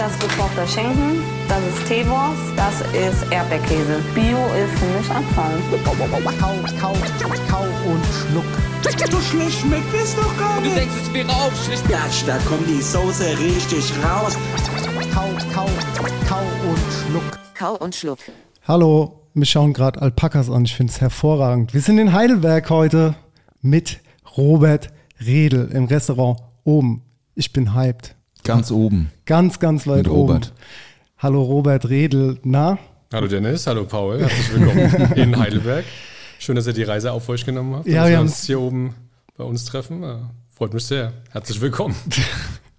Das ist gekochter Schinken, das ist Teewurst, das ist Erdbeerkäse. Bio ist für mich Abfall. Kau, kau, kau und schluck. So schlecht schmeckt es doch gar Du nicht. denkst, es wäre aufschlicht. Gatsch, da kommt die Soße richtig raus. Kau, kau, kau und schluck. Kau und Schluck. Hallo, wir schauen gerade Alpakas an. Ich finde es hervorragend. Wir sind in Heidelberg heute mit Robert Redl im Restaurant oben. Ich bin hyped. Ganz oben. Ganz, ganz weit Mit Robert. oben. Hallo Robert Redl. Na? Hallo Dennis, hallo Paul, herzlich willkommen in Heidelberg. Schön, dass ihr die Reise auf euch genommen habt. Ja, dass wir uns hier oben bei uns treffen. Ja, Freut mich sehr. Herzlich willkommen.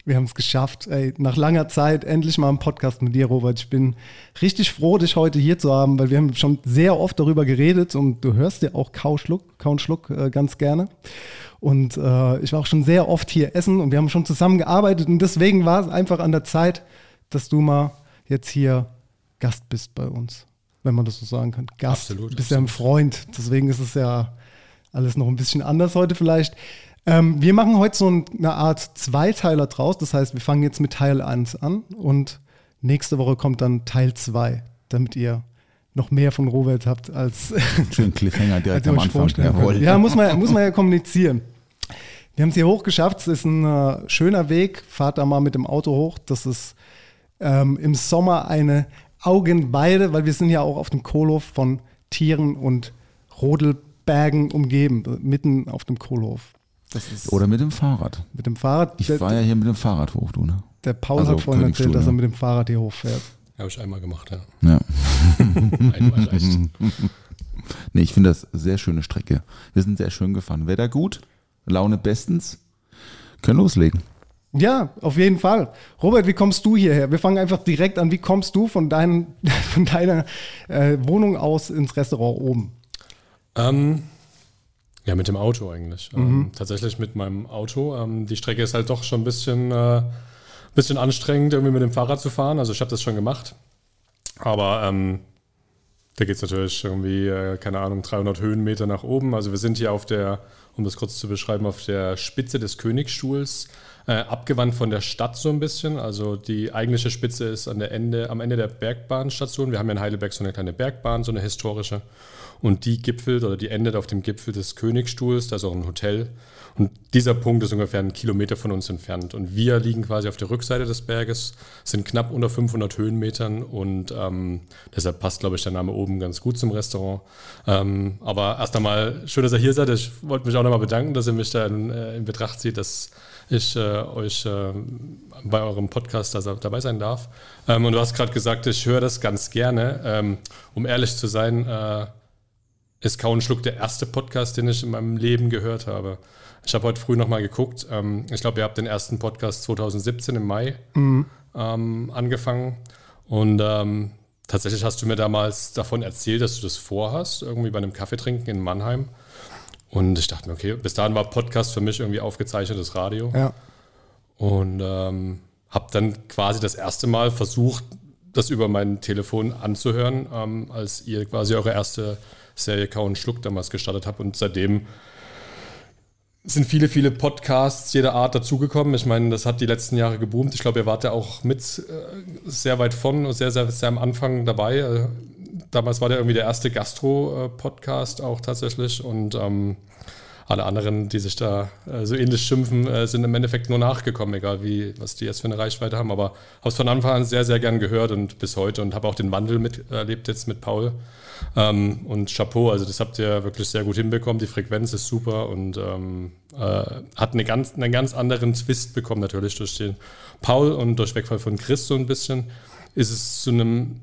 Wir haben es geschafft. Ey, nach langer Zeit endlich mal einen Podcast mit dir, Robert. Ich bin richtig froh, dich heute hier zu haben, weil wir haben schon sehr oft darüber geredet und du hörst ja auch Kau Schluck, Kau und Schluck äh, ganz gerne. Und äh, ich war auch schon sehr oft hier essen und wir haben schon zusammen gearbeitet und deswegen war es einfach an der Zeit, dass du mal jetzt hier Gast bist bei uns, wenn man das so sagen kann. Gast. Absolut, Du bist ja ein Freund, deswegen ist es ja alles noch ein bisschen anders heute vielleicht. Ähm, wir machen heute so ein- eine Art Zweiteiler draus. Das heißt, wir fangen jetzt mit Teil 1 an und nächste Woche kommt dann Teil 2, damit ihr noch mehr von Robert habt als, Schön Cliffhanger direkt am Anfang. vorstellen Jawohl. Ja, muss man, muss man ja kommunizieren. Wir haben es hier hochgeschafft. Es ist ein äh, schöner Weg. Fahrt da mal mit dem Auto hoch. Das ist ähm, im Sommer eine Augenweide, weil wir sind ja auch auf dem Kohlhof von Tieren und Rodelbergen umgeben, mitten auf dem Kohlhof. Das ist Oder mit dem Fahrrad. mit dem Fahrrad. Ich der, fahre ja hier mit dem Fahrrad hoch, du, ne? der Paul also hat vorhin erzählt, dass er mit dem Fahrrad hier hochfährt. Habe ich einmal gemacht, ja. Ja. Einmal reicht. Nee, ich finde das sehr schöne Strecke. Wir sind sehr schön gefahren. Wetter gut, Laune bestens. Können loslegen. Ja, auf jeden Fall. Robert, wie kommst du hierher? Wir fangen einfach direkt an. Wie kommst du von, dein, von deiner äh, Wohnung aus ins Restaurant oben? Ähm, ja, mit dem Auto eigentlich. Ähm, tatsächlich mit meinem Auto. Ähm, die Strecke ist halt doch schon ein bisschen, äh, bisschen anstrengend, irgendwie mit dem Fahrrad zu fahren. Also ich habe das schon gemacht. Aber ähm, da geht es natürlich irgendwie, äh, keine Ahnung, 300 Höhenmeter nach oben. Also wir sind hier auf der, um das kurz zu beschreiben, auf der Spitze des Königsstuhls, äh, abgewandt von der Stadt so ein bisschen. Also die eigentliche Spitze ist an der Ende, am Ende der Bergbahnstation. Wir haben ja in Heidelberg so eine kleine Bergbahn, so eine historische. Und die gipfelt oder die endet auf dem Gipfel des Königsstuhls. Da ist auch ein Hotel. Und dieser Punkt ist ungefähr einen Kilometer von uns entfernt. Und wir liegen quasi auf der Rückseite des Berges, sind knapp unter 500 Höhenmetern und ähm, deshalb passt, glaube ich, der Name oben ganz gut zum Restaurant. Ähm, aber erst einmal schön, dass ihr hier seid. Ich wollte mich auch nochmal bedanken, dass ihr mich da in, äh, in Betracht zieht, dass ich äh, euch äh, bei eurem Podcast da, dabei sein darf. Ähm, und du hast gerade gesagt, ich höre das ganz gerne. Ähm, um ehrlich zu sein, äh, ist Kau und Schluck der erste Podcast, den ich in meinem Leben gehört habe. Ich habe heute früh nochmal geguckt. Ähm, ich glaube, ihr habt den ersten Podcast 2017 im Mai ähm, angefangen. Und ähm, tatsächlich hast du mir damals davon erzählt, dass du das vorhast, irgendwie bei einem Kaffeetrinken in Mannheim. Und ich dachte mir, okay, bis dahin war Podcast für mich irgendwie aufgezeichnetes Radio. Ja. Und ähm, habe dann quasi das erste Mal versucht, das über mein Telefon anzuhören, ähm, als ihr quasi eure erste Serie Kau und Schluck damals gestartet habt. Und seitdem sind viele, viele Podcasts jeder Art dazugekommen. Ich meine, das hat die letzten Jahre geboomt. Ich glaube, ihr wart ja auch mit äh, sehr weit von und sehr, sehr, sehr am Anfang dabei. Äh, damals war der irgendwie der erste Gastro-Podcast auch tatsächlich. Und ähm, alle anderen, die sich da äh, so ähnlich schimpfen, äh, sind im Endeffekt nur nachgekommen, egal wie, was die jetzt für eine Reichweite haben. Aber habe es von Anfang an sehr, sehr gern gehört und bis heute und habe auch den Wandel miterlebt jetzt mit Paul. Ähm, und Chapeau, also das habt ihr wirklich sehr gut hinbekommen. Die Frequenz ist super und ähm, äh, hat eine ganz, einen ganz anderen Twist bekommen, natürlich durch den Paul und durch Wegfall von Chris so ein bisschen. Ist es zu einem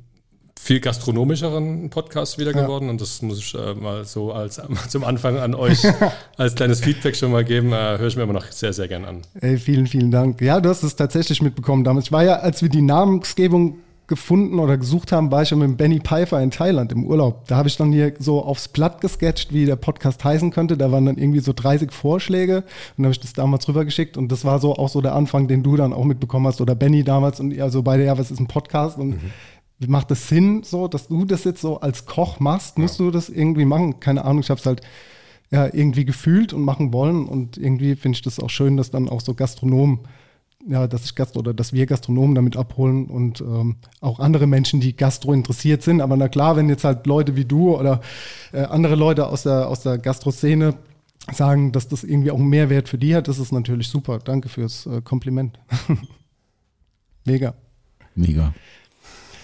viel gastronomischeren Podcast wieder Ja. geworden und das muss ich äh, mal so als zum Anfang an euch als kleines Feedback schon mal geben. Äh, höre ich mir immer noch sehr, sehr gern an. Ey, vielen, vielen Dank. Ja, du hast es tatsächlich mitbekommen damals. Ich war ja, als wir die Namensgebung gefunden oder gesucht haben, war ich schon mit Benny Pfeiffer in Thailand im Urlaub. Da habe ich dann hier so aufs Blatt gesketcht, wie der Podcast heißen könnte. Da waren dann irgendwie so 30 Vorschläge und habe ich das damals rübergeschickt und das war so auch so der Anfang, den du dann auch mitbekommen hast oder Benny damals und ihr so beide, ja, was ist ein Podcast und macht das Sinn so, dass du das jetzt so als Koch machst? Musst du das irgendwie machen? Keine Ahnung, ich habe es halt ja, irgendwie gefühlt und machen wollen. Und irgendwie finde ich das auch schön, dass dann auch so Gastronomen, ja, dass ich Gast oder dass wir Gastronomen damit abholen und ähm, auch andere Menschen, die Gastro interessiert sind. Aber na klar, wenn jetzt halt Leute wie du oder äh, andere Leute aus der, aus der Gastro-Szene sagen, dass das irgendwie auch einen Mehrwert für die hat, das ist natürlich super. Danke fürs äh, Kompliment. Mega. Mega.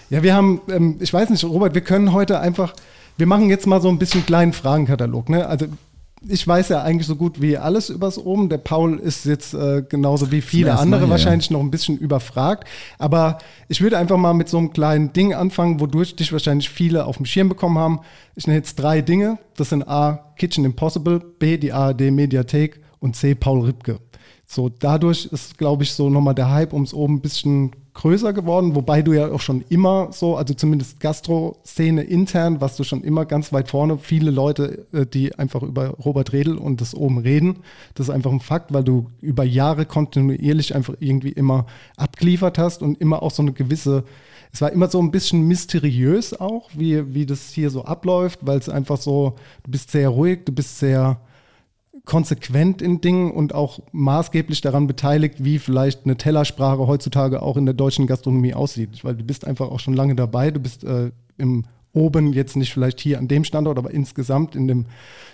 Ja, wir haben, ähm, ich weiß nicht, Robert, wir können heute einfach, wir machen jetzt mal so ein bisschen kleinen Fragenkatalog. Ne? Also ich weiß ja eigentlich so gut wie alles übers Oben. Der Paul ist jetzt äh, genauso wie viele andere ja, wahrscheinlich noch ein bisschen überfragt. Aber ich würde einfach mal mit so einem kleinen Ding anfangen, wodurch dich wahrscheinlich viele auf dem Schirm bekommen haben. Ich nenne jetzt drei Dinge. Das sind A, Kitchen Impossible, B, die ARD Mediathek und C, Paul Ripke. So, dadurch ist, glaube ich, so nochmal der Hype ums Oben ein bisschen größer geworden, wobei du ja auch schon immer so, also zumindest Gastro-Szene intern, warst du schon immer ganz weit vorne. Viele Leute, äh, die einfach über Robert Redl und das Oben reden, das ist einfach ein Fakt, weil du über Jahre kontinuierlich einfach irgendwie immer abgeliefert hast und immer auch so eine gewisse, es war immer so ein bisschen mysteriös auch, wie, wie das hier so abläuft, weil es einfach so, du bist sehr ruhig, du bist sehr konsequent in Dingen und auch maßgeblich daran beteiligt, wie vielleicht eine Tellersprache heutzutage auch in der deutschen Gastronomie aussieht. Weil du bist einfach auch schon lange dabei, du bist äh, im oben, jetzt nicht vielleicht hier an dem Standort, aber insgesamt in dem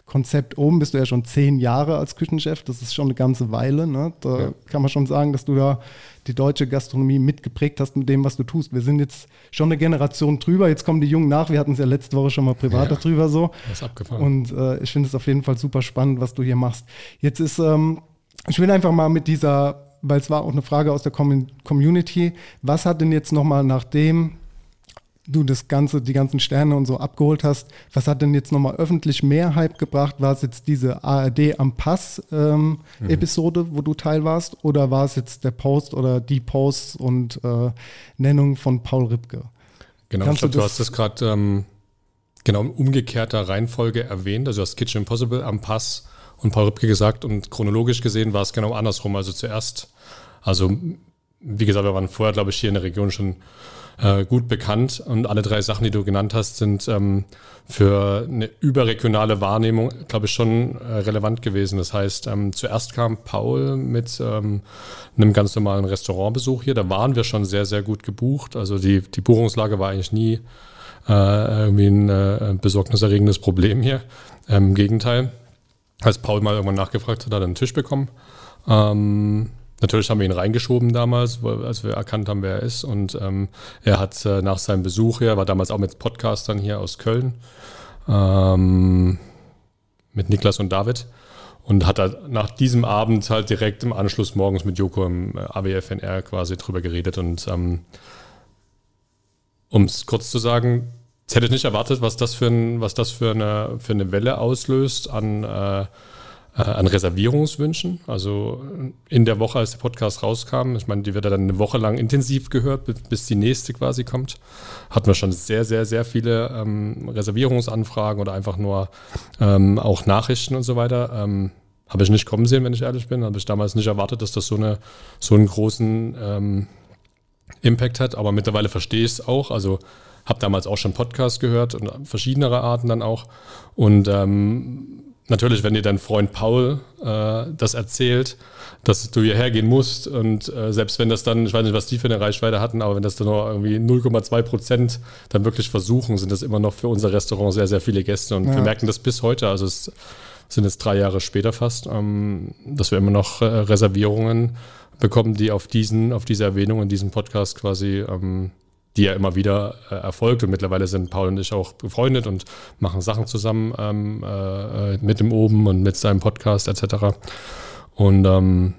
Konzept oben bist du ja schon zehn Jahre als Küchenchef. Das ist schon eine ganze Weile. Ne? Da Ja. kann man schon sagen, dass du da die deutsche Gastronomie mitgeprägt hast mit dem, was du tust. Wir sind jetzt schon eine Generation drüber. Jetzt kommen die Jungen nach. Wir hatten es ja letzte Woche schon mal privat Ja. darüber so. Das ist abgefahren. Und äh, ich finde es auf jeden Fall super spannend, was du hier machst. Jetzt ist, ähm, ich will einfach mal mit dieser, weil es war auch eine Frage aus der Com Community, was hat denn jetzt nochmal nachdem du das Ganze, die ganzen Sterne und so abgeholt hast, was hat denn jetzt nochmal öffentlich mehr Hype gebracht? War es jetzt diese ARD am Pass ähm, Episode, wo du Teil warst? Oder war es jetzt der Post oder die Posts und äh, Nennung von Paul Ripke? Genau, Kannst ich glaube, du du hast das gerade ähm, genau in umgekehrter Reihenfolge erwähnt. Also du hast Kitchen Impossible am Pass und Paul Ripke gesagt und chronologisch gesehen war es genau andersrum. Also zuerst, also wie gesagt, wir waren vorher, glaube ich, hier in der Region schon äh, gut bekannt und alle drei Sachen, die du genannt hast, sind ähm, für eine überregionale Wahrnehmung, glaube ich, schon äh, relevant gewesen. Das heißt, ähm, zuerst kam Paul mit ähm, einem ganz normalen Restaurantbesuch hier. Da waren wir schon sehr, sehr gut gebucht. Also die, die Buchungslage war eigentlich nie äh, irgendwie ein äh, besorgniserregendes Problem hier. Ähm, Im Gegenteil. Als Paul mal irgendwann nachgefragt hat, hat er einen Tisch bekommen. Ähm, natürlich haben wir ihn reingeschoben damals, als wir erkannt haben, wer er ist. Und ähm, er hat äh, nach seinem Besuch hier, war damals auch mit Podcastern hier aus Köln, ähm, mit Niklas und David. Und hat er nach diesem Abend halt direkt im Anschluss morgens mit Joko im äh, AWFNR quasi drüber geredet. Und ähm, um es kurz zu sagen, hätte ich nicht erwartet, was das für, ein, was das für, eine, für eine Welle auslöst an, äh, an Reservierungswünschen. Also in der Woche, als der Podcast rauskam, ich meine, die wird dann eine Woche lang intensiv gehört, bis, bis die nächste quasi kommt, hatten wir schon sehr, sehr, sehr viele ähm, Reservierungsanfragen oder einfach nur ähm, auch Nachrichten und so weiter. Ähm, habe ich nicht kommen sehen, wenn ich ehrlich bin. Habe ich damals nicht erwartet, dass das so, eine, so einen großen ähm, Impact hat, aber mittlerweile verstehe ich es auch. Also habe damals auch schon Podcasts gehört und verschiedenere Arten dann auch. Und ähm, natürlich, wenn dir dein Freund Paul äh, das erzählt, dass du hierher gehen musst und äh, selbst wenn das dann, ich weiß nicht, was die für eine Reichweite hatten, aber wenn das dann nur irgendwie 0,2 Prozent dann wirklich versuchen, sind das immer noch für unser Restaurant sehr, sehr viele Gäste. Und Ja. wir merken das bis heute. Also es sind jetzt drei Jahre später fast, ähm, dass wir immer noch äh, Reservierungen bekommen, die auf diesen, auf diese Erwähnung in diesem Podcast quasi, ähm, die ja immer wieder äh, erfolgt. Und mittlerweile sind Paul und ich auch befreundet und machen Sachen zusammen ähm, äh, mit dem Oben und mit seinem Podcast etc. Und ähm,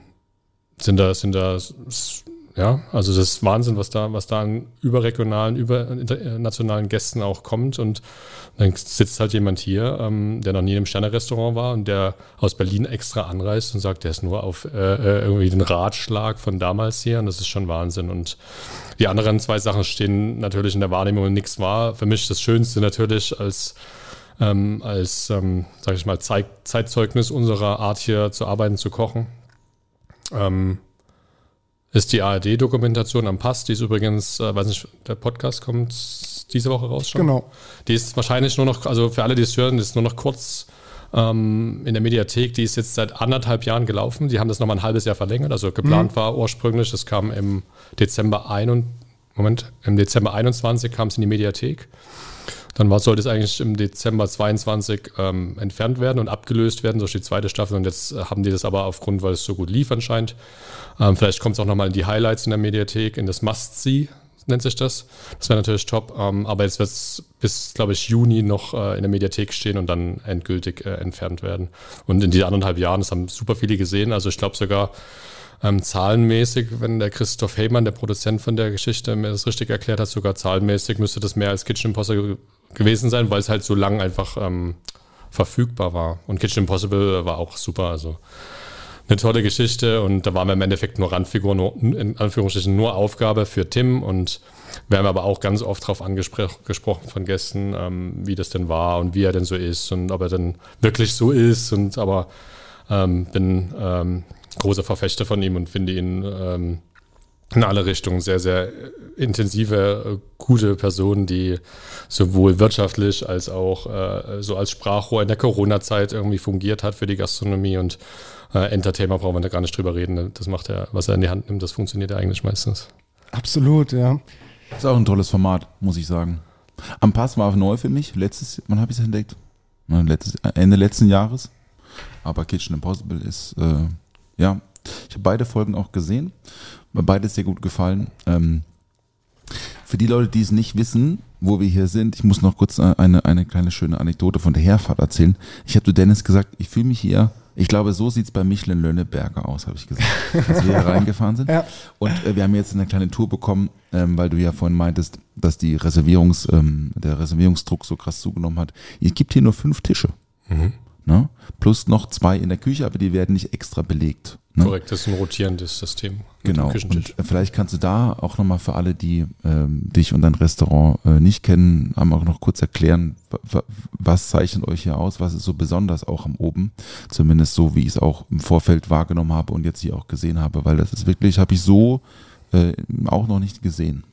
sind da, sind da ja, also das ist Wahnsinn, was da, was da an überregionalen, übernationalen Gästen auch kommt. Und dann sitzt halt jemand hier, ähm, der noch nie im Sterne-Restaurant war und der aus Berlin extra anreist und sagt, der ist nur auf äh, äh, irgendwie den Ratschlag von damals hier. Und das ist schon Wahnsinn. Und die anderen zwei Sachen stehen natürlich in der Wahrnehmung und nichts war. Für mich das Schönste natürlich als ähm, als, ähm, sage ich mal, Zeit, Zeitzeugnis unserer Art hier zu arbeiten, zu kochen. Ähm, ist die ARD-Dokumentation am Pass. Die ist übrigens, äh, weiß nicht, der Podcast kommt diese Woche raus schon. Genau. Die ist wahrscheinlich nur noch, also für alle, die es hören, die ist nur noch kurz ähm, in der Mediathek. Die ist jetzt seit anderthalb Jahren gelaufen. Die haben das nochmal ein halbes Jahr verlängert. Also geplant mhm. war ursprünglich, das kam im Dezember 21, Moment, im Dezember 21 kam es in die Mediathek. Dann war, sollte es eigentlich im Dezember 22 ähm, entfernt werden und abgelöst werden durch die zweite Staffel. Und jetzt äh, haben die das aber aufgrund, weil es so gut lief anscheinend. Ähm, vielleicht kommt es auch nochmal in die Highlights in der Mediathek, in das Must-See nennt sich das. Das wäre natürlich top. Ähm, aber jetzt wird es bis, glaube ich, Juni noch äh, in der Mediathek stehen und dann endgültig äh, entfernt werden. Und in diesen anderthalb Jahren, das haben super viele gesehen. Also ich glaube sogar, ähm, zahlenmäßig, wenn der Christoph Heymann, der Produzent von der Geschichte, mir das richtig erklärt hat, sogar zahlenmäßig müsste das mehr als Kitchen Impossible gewesen sein, weil es halt so lang einfach ähm, verfügbar war. Und Kitchen Impossible war auch super. Also eine tolle Geschichte und da waren wir im Endeffekt nur Randfigur, nur, in Anführungsstrichen nur Aufgabe für Tim und wir haben aber auch ganz oft darauf angesprochen von Gästen, ähm, wie das denn war und wie er denn so ist und ob er denn wirklich so ist und aber ähm, bin ähm, großer Verfechter von ihm und finde ihn ähm, in alle Richtungen sehr, sehr intensive, gute Person, die sowohl wirtschaftlich als auch äh, so als Sprachrohr in der Corona-Zeit irgendwie fungiert hat für die Gastronomie und äh, Entertainer brauchen wir da gar nicht drüber reden. Das macht er, was er in die Hand nimmt, das funktioniert ja eigentlich meistens. Absolut, ja. Ist auch ein tolles Format, muss ich sagen. Am Pass war neu für mich. Letztes, wann habe ich es entdeckt? Letztes, Ende letzten Jahres. Aber Kitchen Impossible ist, äh, ja, ich habe beide Folgen auch gesehen. Beides sehr gut gefallen. Ähm, für die Leute, die es nicht wissen, wo wir hier sind, ich muss noch kurz eine, eine kleine schöne Anekdote von der Herfahrt erzählen. Ich habe zu Dennis gesagt, ich fühle mich hier, ich glaube, so sieht es bei Michelin Lönneberger aus, habe ich gesagt, als wir hier reingefahren sind. Ja. Und äh, wir haben jetzt eine kleine Tour bekommen, ähm, weil du ja vorhin meintest, dass die Reservierungs, ähm, der Reservierungsdruck so krass zugenommen hat. Es gibt hier nur fünf Tische. Mhm. Ne? Plus noch zwei in der Küche, aber die werden nicht extra belegt. Ne? Korrekt, das ist ein rotierendes System. Genau. Und vielleicht kannst du da auch nochmal für alle, die ähm, dich und dein Restaurant äh, nicht kennen, einmal auch noch kurz erklären, was zeichnet euch hier aus, was ist so besonders auch am Oben, zumindest so, wie ich es auch im Vorfeld wahrgenommen habe und jetzt hier auch gesehen habe, weil das ist wirklich, habe ich so äh, auch noch nicht gesehen.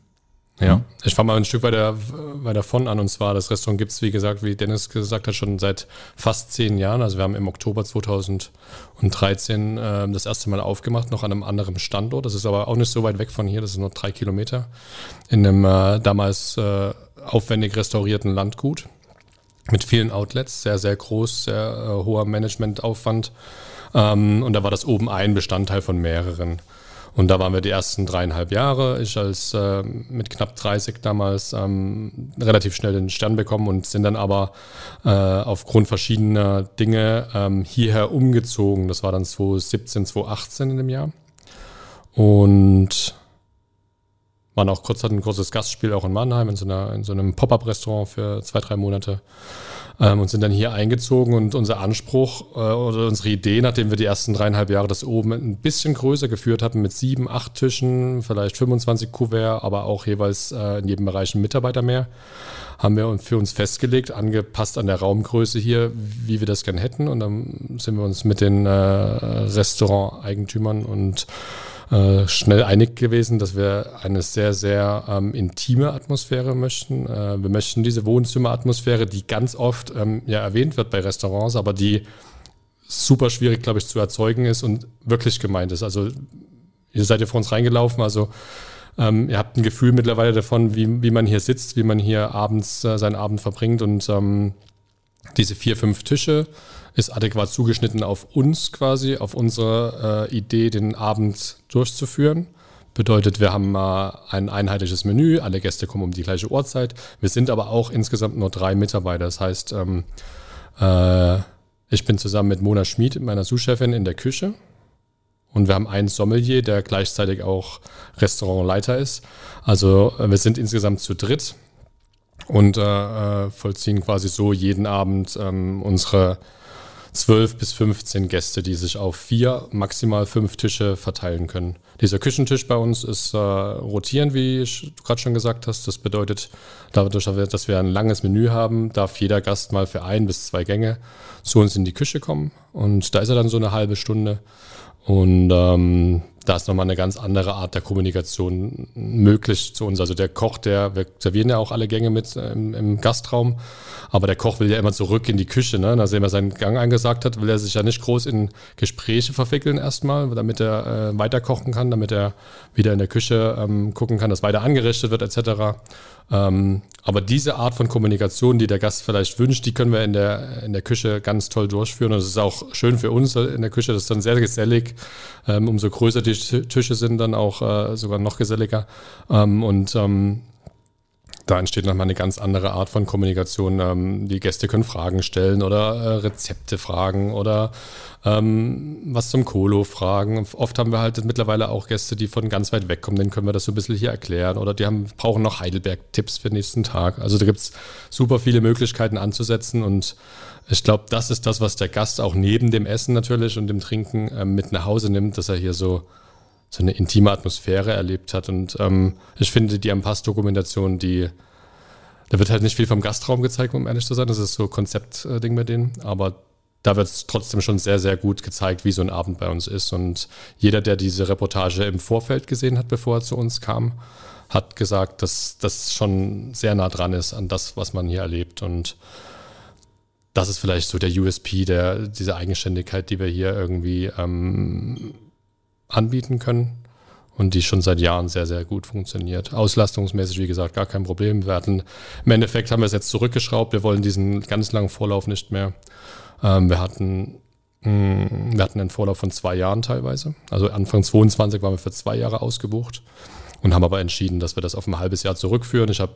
Ja, mhm. ich fange mal ein Stück weiter, weiter von an. Und zwar, das Restaurant gibt es, wie gesagt, wie Dennis gesagt hat, schon seit fast zehn Jahren. Also wir haben im Oktober 2013 äh, das erste Mal aufgemacht, noch an einem anderen Standort. Das ist aber auch nicht so weit weg von hier, das ist nur drei Kilometer. In einem äh, damals äh, aufwendig restaurierten Landgut mit vielen Outlets, sehr, sehr groß, sehr äh, hoher Managementaufwand. Ähm, und da war das oben ein Bestandteil von mehreren. Und da waren wir die ersten dreieinhalb Jahre. Ich als äh, mit knapp 30 damals ähm, relativ schnell den Stern bekommen und sind dann aber äh, aufgrund verschiedener Dinge ähm, hierher umgezogen. Das war dann 2017, 2018 in dem Jahr. Und waren auch kurz, hatten ein großes Gastspiel auch in Mannheim in so, einer, in so einem Pop-Up-Restaurant für zwei, drei Monate ähm, und sind dann hier eingezogen und unser Anspruch äh, oder unsere Idee, nachdem wir die ersten dreieinhalb Jahre das oben ein bisschen größer geführt hatten mit sieben, acht Tischen, vielleicht 25 Kuvert, aber auch jeweils äh, in jedem Bereich ein Mitarbeiter mehr, haben wir für uns festgelegt, angepasst an der Raumgröße hier, wie wir das gerne hätten. Und dann sind wir uns mit den äh, Restauranteigentümern und äh, schnell einig gewesen, dass wir eine sehr, sehr ähm, intime Atmosphäre möchten. Äh, wir möchten diese Wohnzimmeratmosphäre, die ganz oft ähm, ja erwähnt wird bei Restaurants, aber die super schwierig, glaube ich, zu erzeugen ist und wirklich gemeint ist. Also ihr seid ja vor uns reingelaufen, also ähm, ihr habt ein Gefühl mittlerweile davon, wie, wie man hier sitzt, wie man hier abends äh, seinen Abend verbringt und ähm, diese vier, fünf Tische ist adäquat zugeschnitten auf uns quasi, auf unsere äh, Idee, den Abend durchzuführen. Bedeutet, wir haben äh, ein einheitliches Menü, alle Gäste kommen um die gleiche Uhrzeit. Wir sind aber auch insgesamt nur drei Mitarbeiter. Das heißt, ähm, äh, ich bin zusammen mit Mona Schmid, meiner Sous-Chefin, in der Küche Und wir haben einen Sommelier, der gleichzeitig auch Restaurantleiter ist. Also äh, wir sind insgesamt zu dritt und äh, äh, vollziehen quasi so jeden Abend ähm, unsere 12 bis 15 Gäste, die sich auf vier, maximal fünf Tische verteilen können. Dieser Küchentisch bei uns ist äh, rotierend, wie du gerade schon gesagt hast. Das bedeutet, dadurch, dass wir ein langes Menü haben, darf jeder Gast mal für ein bis zwei Gänge zu uns in die Küche kommen. Und da ist er dann so eine halbe Stunde. Und ähm, da ist nochmal eine ganz andere Art der Kommunikation möglich zu uns. Also der Koch, der, wir servieren ja auch alle Gänge mit äh, im, im Gastraum, aber der Koch will ja immer zurück in die Küche. Ne? Nachdem er seinen Gang angesagt hat, will er sich ja nicht groß in Gespräche verwickeln erstmal, damit er äh, weiter kochen kann, damit er wieder in der Küche ähm, gucken kann, dass weiter angerichtet wird etc. Ähm, aber diese Art von Kommunikation, die der Gast vielleicht wünscht, die können wir in der, in der Küche ganz toll durchführen. Und es ist auch schön für uns in der Küche, das ist dann sehr gesellig. Ähm, umso größer die Tische sind, dann auch äh, sogar noch geselliger. Ähm, und ähm, da entsteht nochmal eine ganz andere Art von Kommunikation. Ähm, die Gäste können Fragen stellen oder äh, Rezepte fragen oder ähm, was zum Kolo fragen. Oft haben wir halt mittlerweile auch Gäste, die von ganz weit weg kommen, denen können wir das so ein bisschen hier erklären. Oder die haben, brauchen noch Heidelberg-Tipps für den nächsten Tag. Also da gibt es super viele Möglichkeiten anzusetzen und ich glaube, das ist das, was der Gast auch neben dem Essen natürlich und dem Trinken äh, mit nach Hause nimmt, dass er hier so so eine intime Atmosphäre erlebt hat. Und ähm, ich finde die Ampass-Dokumentation, die, da wird halt nicht viel vom Gastraum gezeigt, um ehrlich zu sein. Das ist so Konzeptding bei denen. Aber da wird es trotzdem schon sehr, sehr gut gezeigt, wie so ein Abend bei uns ist. Und jeder, der diese Reportage im Vorfeld gesehen hat, bevor er zu uns kam, hat gesagt, dass das schon sehr nah dran ist an das, was man hier erlebt. Und das ist vielleicht so der USP, der, diese Eigenständigkeit, die wir hier irgendwie ähm, anbieten können und die schon seit Jahren sehr, sehr gut funktioniert. Auslastungsmäßig, wie gesagt, gar kein Problem. Wir hatten, im Endeffekt haben wir es jetzt zurückgeschraubt. Wir wollen diesen ganz langen Vorlauf nicht mehr. Ähm, wir hatten mm, wir hatten einen Vorlauf von zwei Jahren teilweise. Also Anfang 22 waren wir für zwei Jahre ausgebucht und haben aber entschieden, dass wir das auf ein halbes Jahr zurückführen. Ich habe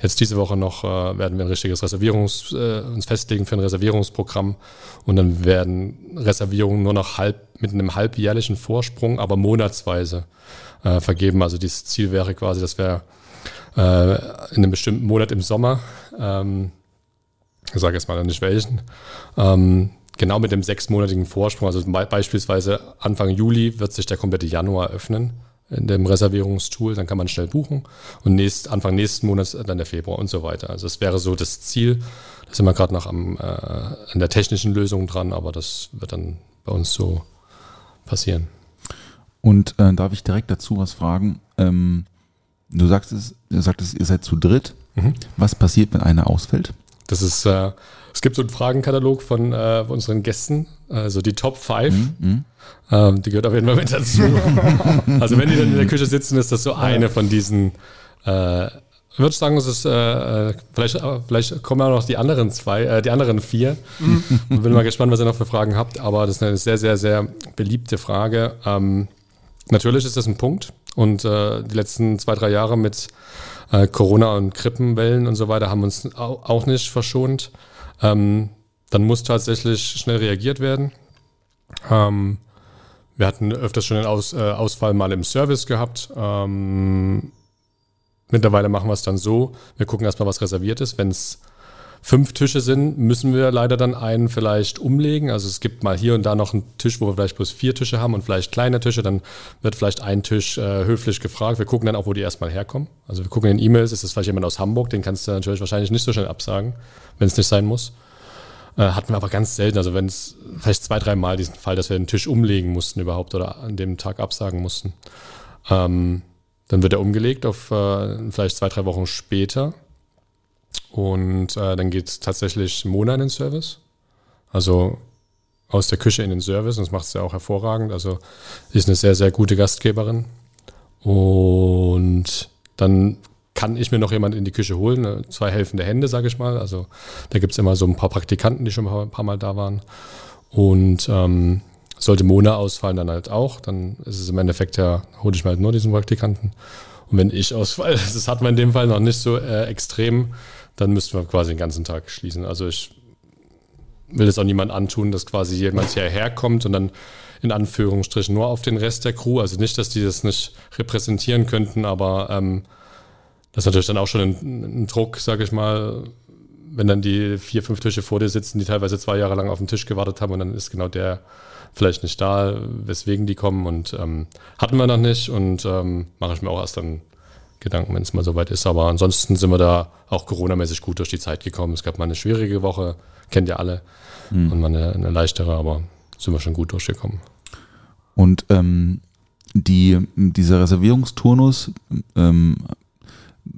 jetzt diese Woche noch, äh, werden wir ein richtiges Reservierungs, äh, uns festlegen für ein Reservierungsprogramm und dann werden Reservierungen nur noch halb, mit einem halbjährlichen Vorsprung, aber monatsweise äh, vergeben. Also dieses Ziel wäre quasi, dass wir äh, in einem bestimmten Monat im Sommer, ähm, ich sage jetzt mal nicht welchen, ähm, genau mit dem sechsmonatigen Vorsprung, also beispielsweise Anfang Juli wird sich der komplette Januar öffnen in dem Reservierungstool, dann kann man schnell buchen und nächst, Anfang nächsten Monats dann der Februar und so weiter. Also es wäre so das Ziel. Da sind wir gerade noch am, äh, an der technischen Lösung dran, aber das wird dann bei uns so passieren. Und äh, darf ich direkt dazu was fragen? Ähm, du sagtest, du sagtest, ihr seid zu dritt. Mhm. Was passiert, wenn einer ausfällt? Das ist, äh, es gibt so einen Fragenkatalog von äh, unseren Gästen, also die Top 5. Mhm, mhm. Ähm, die gehört auf jeden Fall mit dazu. also wenn die dann in der Küche sitzen, ist das so eine von diesen. Äh, ich würde sagen, es ist äh, vielleicht, äh, vielleicht kommen auch noch die anderen zwei, äh, die anderen vier. Mhm. Bin mal gespannt, was ihr noch für Fragen habt, aber das ist eine sehr, sehr, sehr beliebte Frage. Ähm, natürlich ist das ein Punkt und äh, die letzten zwei, drei Jahre mit äh, Corona und Krippenwellen und so weiter haben uns auch nicht verschont. Ähm, dann muss tatsächlich schnell reagiert werden. Ähm, wir hatten öfters schon einen Aus, äh, Ausfall mal im Service gehabt. Ähm, mittlerweile machen wir es dann so, wir gucken erstmal, was reserviert ist. Wenn es fünf Tische sind, müssen wir leider dann einen vielleicht umlegen. Also es gibt mal hier und da noch einen Tisch, wo wir vielleicht bloß vier Tische haben und vielleicht kleine Tische. Dann wird vielleicht ein Tisch äh, höflich gefragt. Wir gucken dann auch, wo die erstmal herkommen. Also wir gucken in E-Mails, ist das vielleicht jemand aus Hamburg, den kannst du natürlich wahrscheinlich nicht so schnell absagen, wenn es nicht sein muss. Äh, hatten wir aber ganz selten, also wenn es vielleicht zwei, dreimal diesen Fall, dass wir den Tisch umlegen mussten überhaupt oder an dem Tag absagen mussten. Ähm, dann wird er umgelegt auf äh, vielleicht zwei, drei Wochen später. Und äh, dann geht es tatsächlich Mona in den Service. Also aus der Küche in den Service. Und das macht sie ja auch hervorragend. Also ist eine sehr, sehr gute Gastgeberin. Und dann kann ich mir noch jemand in die Küche holen, ne? zwei helfende Hände, sage ich mal. Also da gibt es immer so ein paar Praktikanten, die schon ein paar Mal da waren. Und ähm, sollte Mona ausfallen, dann halt auch. Dann ist es im Endeffekt ja, hole ich mir halt nur diesen Praktikanten. Und wenn ich ausfalle, das hat man in dem Fall noch nicht so äh, extrem, dann müssten wir quasi den ganzen Tag schließen. Also ich will das auch niemand antun, dass quasi jemand hierher kommt und dann in Anführungsstrichen nur auf den Rest der Crew. Also nicht, dass die das nicht repräsentieren könnten, aber ähm, das ist natürlich dann auch schon ein, ein Druck, sage ich mal, wenn dann die vier, fünf Tische vor dir sitzen, die teilweise zwei Jahre lang auf den Tisch gewartet haben und dann ist genau der vielleicht nicht da, weswegen die kommen und ähm, hatten wir noch nicht und ähm, mache ich mir auch erst dann Gedanken, wenn es mal soweit ist. Aber ansonsten sind wir da auch coronamäßig gut durch die Zeit gekommen. Es gab mal eine schwierige Woche, kennt ihr alle, mhm. und mal eine, eine, leichtere, aber sind wir schon gut durchgekommen. Und ähm, die, dieser Reservierungsturnus, ähm,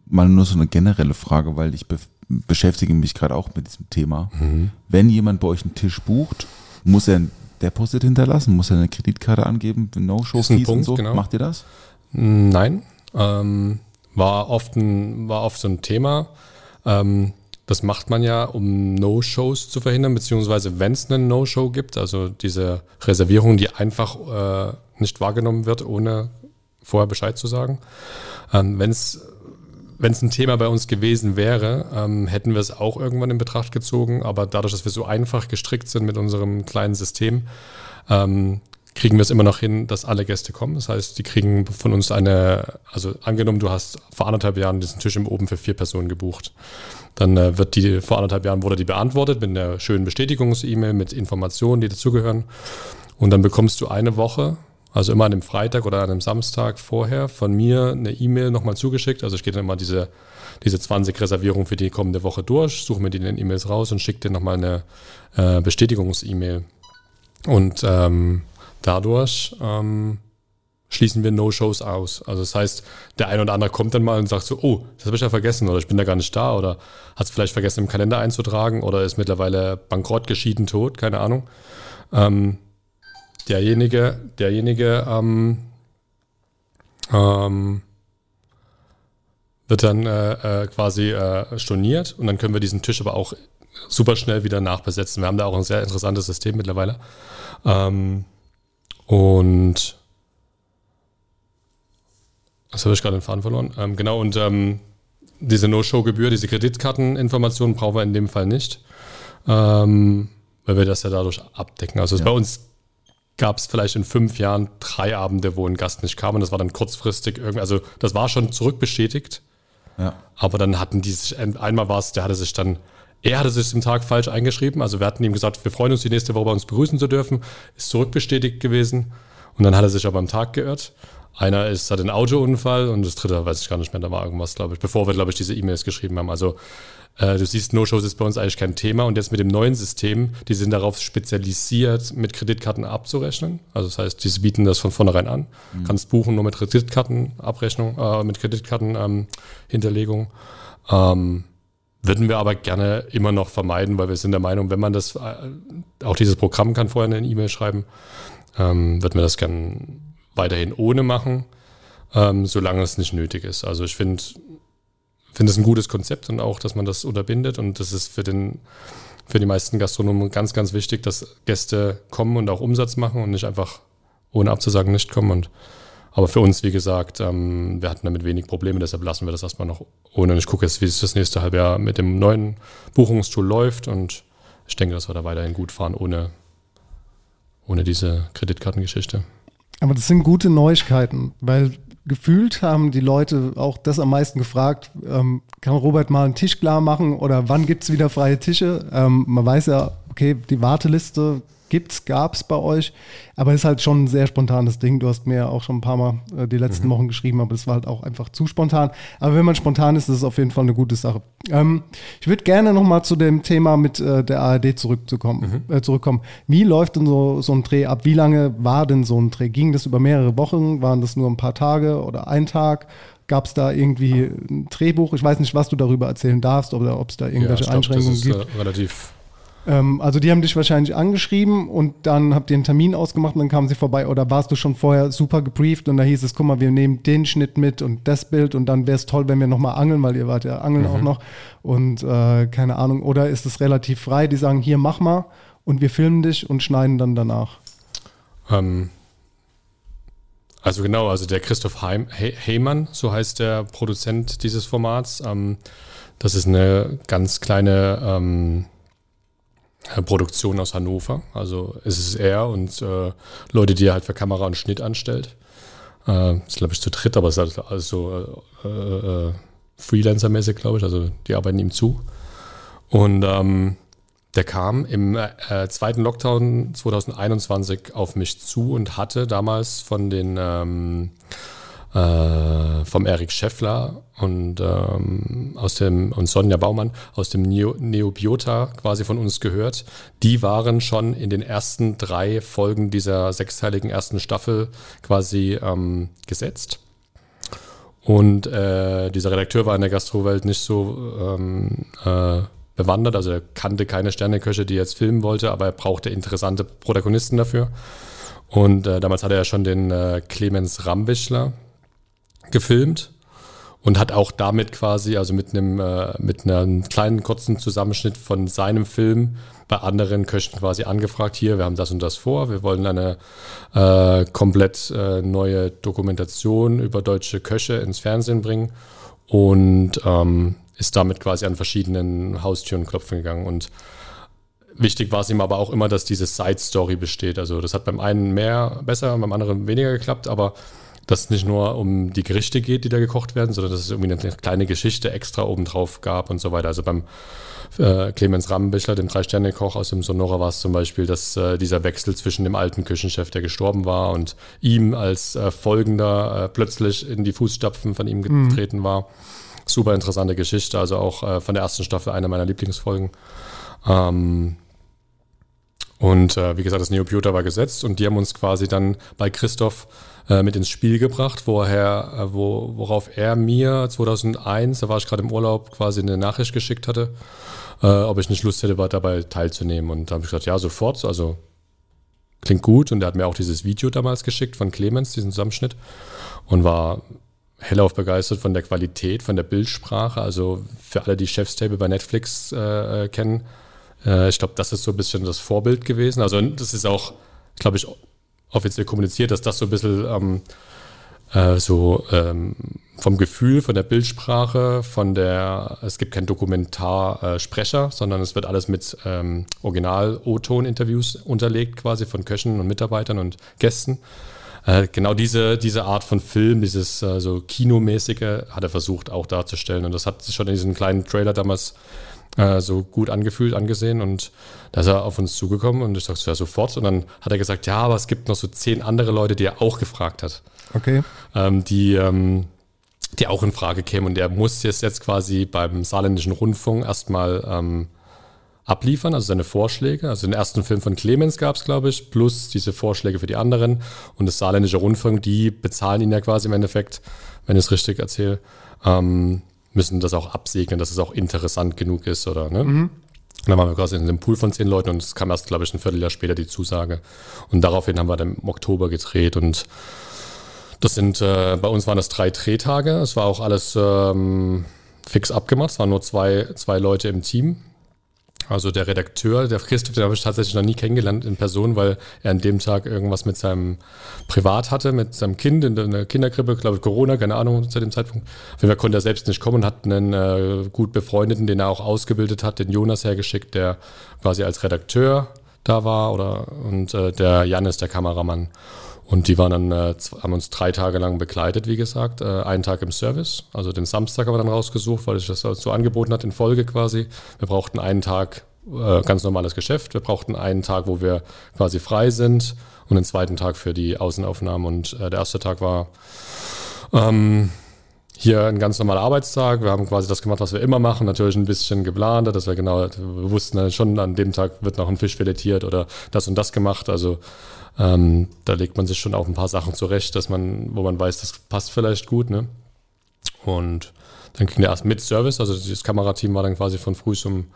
mal nur so eine generelle Frage, weil ich be beschäftige mich gerade auch mit diesem Thema. Mhm. Wenn jemand bei euch einen Tisch bucht, muss er ein Deposit hinterlassen? Muss er eine Kreditkarte angeben? No-Show-Fees und so? Genau. Macht ihr das? Nein. Ähm, war, oft ein, war oft so ein Thema. Ähm, das macht man ja, um No-Shows zu verhindern, beziehungsweise wenn es einen No-Show gibt, also diese Reservierung, die einfach äh, nicht wahrgenommen wird, ohne vorher Bescheid zu sagen. Ähm, wenn es wenn es ein Thema bei uns gewesen wäre, ähm, hätten wir es auch irgendwann in Betracht gezogen. Aber dadurch, dass wir so einfach gestrickt sind mit unserem kleinen System, ähm, kriegen wir es immer noch hin, dass alle Gäste kommen. Das heißt, die kriegen von uns eine, also angenommen, du hast vor anderthalb Jahren diesen Tisch im Oben für vier Personen gebucht. Dann äh, wird die, vor anderthalb Jahren wurde die beantwortet mit einer schönen Bestätigungs-E-Mail mit Informationen, die dazugehören. Und dann bekommst du eine Woche also immer an einem Freitag oder an einem Samstag vorher von mir eine E-Mail nochmal zugeschickt. Also ich gehe dann mal diese, diese 20 Reservierungen für die kommende Woche durch, suche mir die in den E-Mails raus und schicke dir nochmal eine äh, Bestätigungs-E-Mail. Und ähm, dadurch ähm, schließen wir No-Shows aus. Also das heißt, der eine oder andere kommt dann mal und sagt so, oh, das habe ich ja vergessen oder ich bin da gar nicht da oder hat es vielleicht vergessen im Kalender einzutragen oder ist mittlerweile bankrott, geschieden, tot, keine Ahnung. Ähm, derjenige, derjenige ähm, ähm, wird dann äh, äh, quasi äh, storniert und dann können wir diesen Tisch aber auch super schnell wieder nachbesetzen. Wir haben da auch ein sehr interessantes System mittlerweile. Ähm, und das habe ich gerade den Faden verloren. Ähm, genau, und ähm, diese No-Show-Gebühr, diese Kreditkarteninformationen brauchen wir in dem Fall nicht, ähm, weil wir das ja dadurch abdecken. Also ja. bei uns gab es vielleicht in fünf Jahren drei Abende, wo ein Gast nicht kam und das war dann kurzfristig irgendwie, also das war schon zurückbestätigt. Ja. Aber dann hatten die sich, einmal war es, der hatte sich dann, er hatte sich im Tag falsch eingeschrieben. Also wir hatten ihm gesagt, wir freuen uns, die nächste Woche bei uns begrüßen zu dürfen. Ist zurückbestätigt gewesen. Und dann hat er sich aber am Tag geirrt. Einer ist, hat einen Autounfall und das dritte weiß ich gar nicht mehr, da war irgendwas, glaube ich, bevor wir, glaube ich, diese E-Mails geschrieben haben. Also äh, du siehst, No-Shows ist bei uns eigentlich kein Thema und jetzt mit dem neuen System, die sind darauf spezialisiert, mit Kreditkarten abzurechnen. Also das heißt, die bieten das von vornherein an. Mhm. Kannst buchen nur mit Kreditkartenabrechnung, äh, mit Kreditkartenhinterlegung. Ähm, ähm, würden wir aber gerne immer noch vermeiden, weil wir sind der Meinung, wenn man das, äh, auch dieses Programm kann vorher eine E-Mail schreiben, ähm, würden wir das gerne weiterhin ohne machen, ähm, solange es nicht nötig ist. Also ich finde, finde es ein gutes Konzept und auch, dass man das unterbindet. Und das ist für, den, für die meisten Gastronomen ganz, ganz wichtig, dass Gäste kommen und auch Umsatz machen und nicht einfach ohne abzusagen nicht kommen. Und, aber für uns, wie gesagt, ähm, wir hatten damit wenig Probleme, deshalb lassen wir das erstmal noch ohne. Und ich gucke jetzt, wie es das nächste Halbjahr mit dem neuen Buchungstool läuft. Und ich denke, dass wir da weiterhin gut fahren, ohne, ohne diese Kreditkartengeschichte. Aber das sind gute Neuigkeiten, weil gefühlt haben die Leute auch das am meisten gefragt, ähm, kann Robert mal einen Tisch klar machen oder wann gibt es wieder freie Tische? Ähm, man weiß ja, okay, die Warteliste gibt's, gab's bei euch. Aber es ist halt schon ein sehr spontanes Ding. Du hast mir auch schon ein paar Mal äh, die letzten mhm. Wochen geschrieben, aber es war halt auch einfach zu spontan. Aber wenn man spontan ist, ist es auf jeden Fall eine gute Sache. Ähm, ich würde gerne nochmal zu dem Thema mit äh, der ARD zurückzukommen, mhm. äh, zurückkommen. Wie läuft denn so, so ein Dreh ab? Wie lange war denn so ein Dreh? Ging das über mehrere Wochen? Waren das nur ein paar Tage oder ein Tag? Gab es da irgendwie ein Drehbuch? Ich weiß nicht, was du darüber erzählen darfst oder ob es da irgendwelche ja, glaub, Einschränkungen gibt. Das ist äh, relativ ähm, also die haben dich wahrscheinlich angeschrieben und dann habt ihr einen Termin ausgemacht und dann kamen sie vorbei. Oder warst du schon vorher super gebrieft und da hieß es, guck mal, wir nehmen den Schnitt mit und das Bild und dann wäre es toll, wenn wir nochmal angeln, weil ihr wart ja angeln mhm. auch noch. Und äh, keine Ahnung. Oder ist es relativ frei, die sagen, hier mach mal und wir filmen dich und schneiden dann danach? Ähm, also genau, also der Christoph Heim, He Heymann, so heißt der Produzent dieses Formats. Ähm, das ist eine ganz kleine ähm, äh, Produktion aus Hannover. Also es ist er und äh, Leute, die er halt für Kamera und Schnitt anstellt. Äh, ist, glaube ich, zu dritt, aber es ist halt alles so äh, äh, Freelancer-mäßig, glaube ich. Also die arbeiten ihm zu. Und ähm, der kam im äh, zweiten Lockdown 2021 auf mich zu und hatte damals von den ähm, äh, vom Erik Scheffler und ähm, aus dem und Sonja Baumann aus dem Neo, Neobiota quasi von uns gehört. Die waren schon in den ersten drei Folgen dieser sechsteiligen ersten Staffel quasi ähm, gesetzt. Und äh, dieser Redakteur war in der Gastrowelt nicht so ähm, äh, bewandert, also er kannte keine Sterneköche, die jetzt filmen wollte, aber er brauchte interessante Protagonisten dafür. Und äh, damals hatte er schon den äh, Clemens Rambischler gefilmt und hat auch damit quasi, also mit einem, äh, mit einem kleinen kurzen Zusammenschnitt von seinem Film bei anderen Köchen quasi angefragt, hier, wir haben das und das vor, wir wollen eine äh, komplett äh, neue Dokumentation über deutsche Köche ins Fernsehen bringen und ähm, ist damit quasi an verschiedenen Haustüren klopfen gegangen und Wichtig war es ihm aber auch immer, dass diese Side-Story besteht. Also das hat beim einen mehr besser, beim anderen weniger geklappt, aber dass es nicht nur um die Gerichte geht, die da gekocht werden, sondern dass es irgendwie eine kleine Geschichte extra obendrauf gab und so weiter. Also beim äh, Clemens Rambischler, dem Drei-Sterne-Koch aus dem Sonora, war es zum Beispiel, dass äh, dieser Wechsel zwischen dem alten Küchenchef, der gestorben war, und ihm als äh, Folgender äh, plötzlich in die Fußstapfen von ihm mhm. getreten mhm. war. Super interessante Geschichte, also auch äh, von der ersten Staffel eine meiner Lieblingsfolgen. Ähm, und äh, wie gesagt, das Neobiota war gesetzt und die haben uns quasi dann bei Christoph äh, mit ins Spiel gebracht, woher, äh, wo, worauf er mir 2001, da war ich gerade im Urlaub, quasi eine Nachricht geschickt hatte, äh, ob ich nicht Lust hätte, dabei teilzunehmen. Und da habe ich gesagt, ja, sofort, also klingt gut. Und er hat mir auch dieses Video damals geschickt von Clemens, diesen Zusammenschnitt, und war hellauf begeistert von der Qualität, von der Bildsprache. Also für alle, die Chefstable bei Netflix äh, äh kennen, äh, ich glaube, das ist so ein bisschen das Vorbild gewesen. Also das ist auch, glaube ich, offiziell kommuniziert, dass das so ein bisschen ähm, äh, so ähm, vom Gefühl, von der Bildsprache, von der, es gibt keinen Dokumentarsprecher, äh, sondern es wird alles mit ähm, Original-O-Ton-Interviews unterlegt, quasi von Köchen und Mitarbeitern und Gästen. Äh, genau diese, diese Art von Film, dieses äh, so Kinomäßige, hat er versucht auch darzustellen. Und das hat schon in diesem kleinen Trailer damals äh, so gut angefühlt, angesehen und da ist er auf uns zugekommen und ich sagte ja sofort und dann hat er gesagt, ja, aber es gibt noch so zehn andere Leute, die er auch gefragt hat. Okay. Ähm, die, ähm, die auch in Frage kämen und er muss jetzt, jetzt quasi beim saarländischen Rundfunk erstmal ähm, abliefern, also seine Vorschläge. Also den ersten Film von Clemens gab es, glaube ich, plus diese Vorschläge für die anderen. Und das saarländische Rundfunk, die bezahlen ihn ja quasi im Endeffekt, wenn ich es richtig erzähle. Ähm, müssen das auch absegnen, dass es auch interessant genug ist, oder? Ne? Mhm. Und dann waren wir quasi in einem Pool von zehn Leuten und es kam erst, glaube ich, ein Vierteljahr später die Zusage. Und daraufhin haben wir dann im Oktober gedreht und das sind, äh, bei uns waren das drei Drehtage. Es war auch alles ähm, fix abgemacht. Es waren nur zwei, zwei Leute im Team. Also der Redakteur, der Christoph, den habe ich tatsächlich noch nie kennengelernt in Person, weil er an dem Tag irgendwas mit seinem Privat hatte, mit seinem Kind in der Kinderkrippe, glaube ich, Corona, keine Ahnung zu dem Zeitpunkt. Auf jeden Fall konnte er selbst nicht kommen und hat einen äh, gut befreundeten, den er auch ausgebildet hat, den Jonas hergeschickt, der quasi als Redakteur da war oder und äh, der Jan ist der Kameramann. Und die waren dann, äh, haben uns drei Tage lang begleitet, wie gesagt. Äh, einen Tag im Service, also den Samstag haben wir dann rausgesucht, weil ich das so angeboten hat in Folge quasi. Wir brauchten einen Tag äh, ganz normales Geschäft. Wir brauchten einen Tag, wo wir quasi frei sind und den zweiten Tag für die Außenaufnahmen. Und äh, der erste Tag war ähm, hier ein ganz normaler Arbeitstag. Wir haben quasi das gemacht, was wir immer machen. Natürlich ein bisschen geplant, dass wir genau, wir wussten schon, an dem Tag wird noch ein Fisch filetiert oder das und das gemacht. Also ähm, da legt man sich schon auch ein paar Sachen zurecht, dass man, wo man weiß, das passt vielleicht gut, ne? Und dann ging der erst mit Service, also das Kamerateam war dann quasi von früh um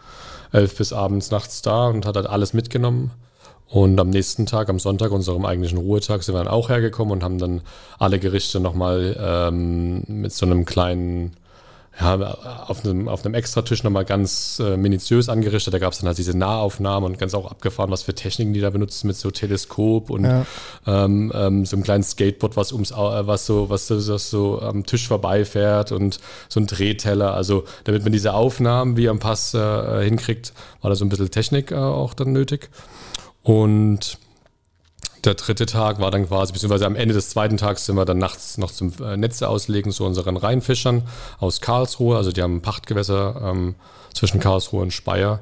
elf bis abends nachts da und hat halt alles mitgenommen. Und am nächsten Tag, am Sonntag, unserem eigentlichen Ruhetag, sind wir dann auch hergekommen und haben dann alle Gerichte nochmal ähm, mit so einem kleinen ja, auf einem, auf einem Extratisch nochmal ganz äh, minutiös angerichtet. Da gab es dann halt diese Nahaufnahmen und ganz auch abgefahren, was für Techniken die da benutzen mit so Teleskop und ja. ähm, ähm, so einem kleinen Skateboard, was ums äh, was so, was so, was so am Tisch vorbeifährt und so ein Drehteller. Also damit man diese Aufnahmen wie am Pass äh, hinkriegt, war da so ein bisschen Technik äh, auch dann nötig. Und der dritte Tag war dann quasi, beziehungsweise am Ende des zweiten Tags sind wir dann nachts noch zum äh, Netze auslegen zu unseren Rheinfischern aus Karlsruhe. Also die haben Pachtgewässer ähm, zwischen Karlsruhe und Speyer.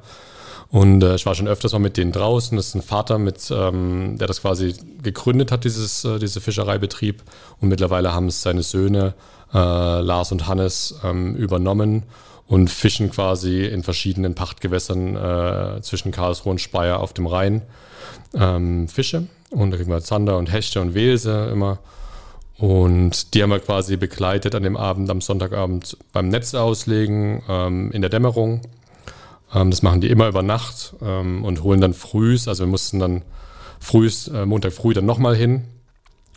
Und äh, ich war schon öfters mal mit denen draußen. Das ist ein Vater, mit, ähm, der das quasi gegründet hat, dieses, äh, diese Fischereibetrieb. Und mittlerweile haben es seine Söhne äh, Lars und Hannes ähm, übernommen und fischen quasi in verschiedenen Pachtgewässern äh, zwischen Karlsruhe und Speyer auf dem Rhein ähm, Fische. Und da kriegen wir Zander und Hechte und Welse immer. Und die haben wir quasi begleitet an dem Abend, am Sonntagabend beim Netz auslegen, ähm, in der Dämmerung. Ähm, das machen die immer über Nacht ähm, und holen dann frühs. Also wir mussten dann frühs, äh, Montag früh dann nochmal hin,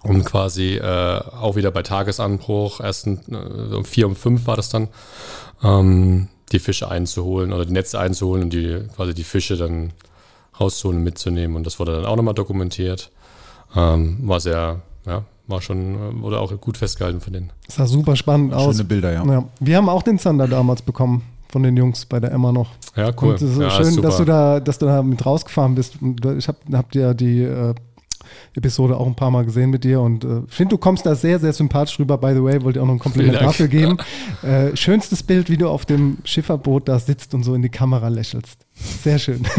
um quasi äh, auch wieder bei Tagesanbruch, erst äh, um vier, um fünf war das dann, ähm, die Fische einzuholen oder die Netze einzuholen und die quasi die Fische dann rauszuholen und mitzunehmen. Und das wurde dann auch nochmal dokumentiert. Ähm, war sehr, ja, war schon, wurde auch gut festgehalten von denen. Das sah super spannend aus. Schöne Bilder, ja. ja. Wir haben auch den Zander damals bekommen von den Jungs bei der Emma noch. Ja, cool. Und es ist ja, schön, ist dass du da, dass du da mit rausgefahren bist. Und ich habe hab dir die äh, Episode auch ein paar Mal gesehen mit dir und äh, finde, du kommst da sehr, sehr sympathisch rüber. By the way, wollte ich auch noch ein Kompliment dafür geben. Äh, schönstes Bild, wie du auf dem Schifferboot da sitzt und so in die Kamera lächelst. Sehr schön.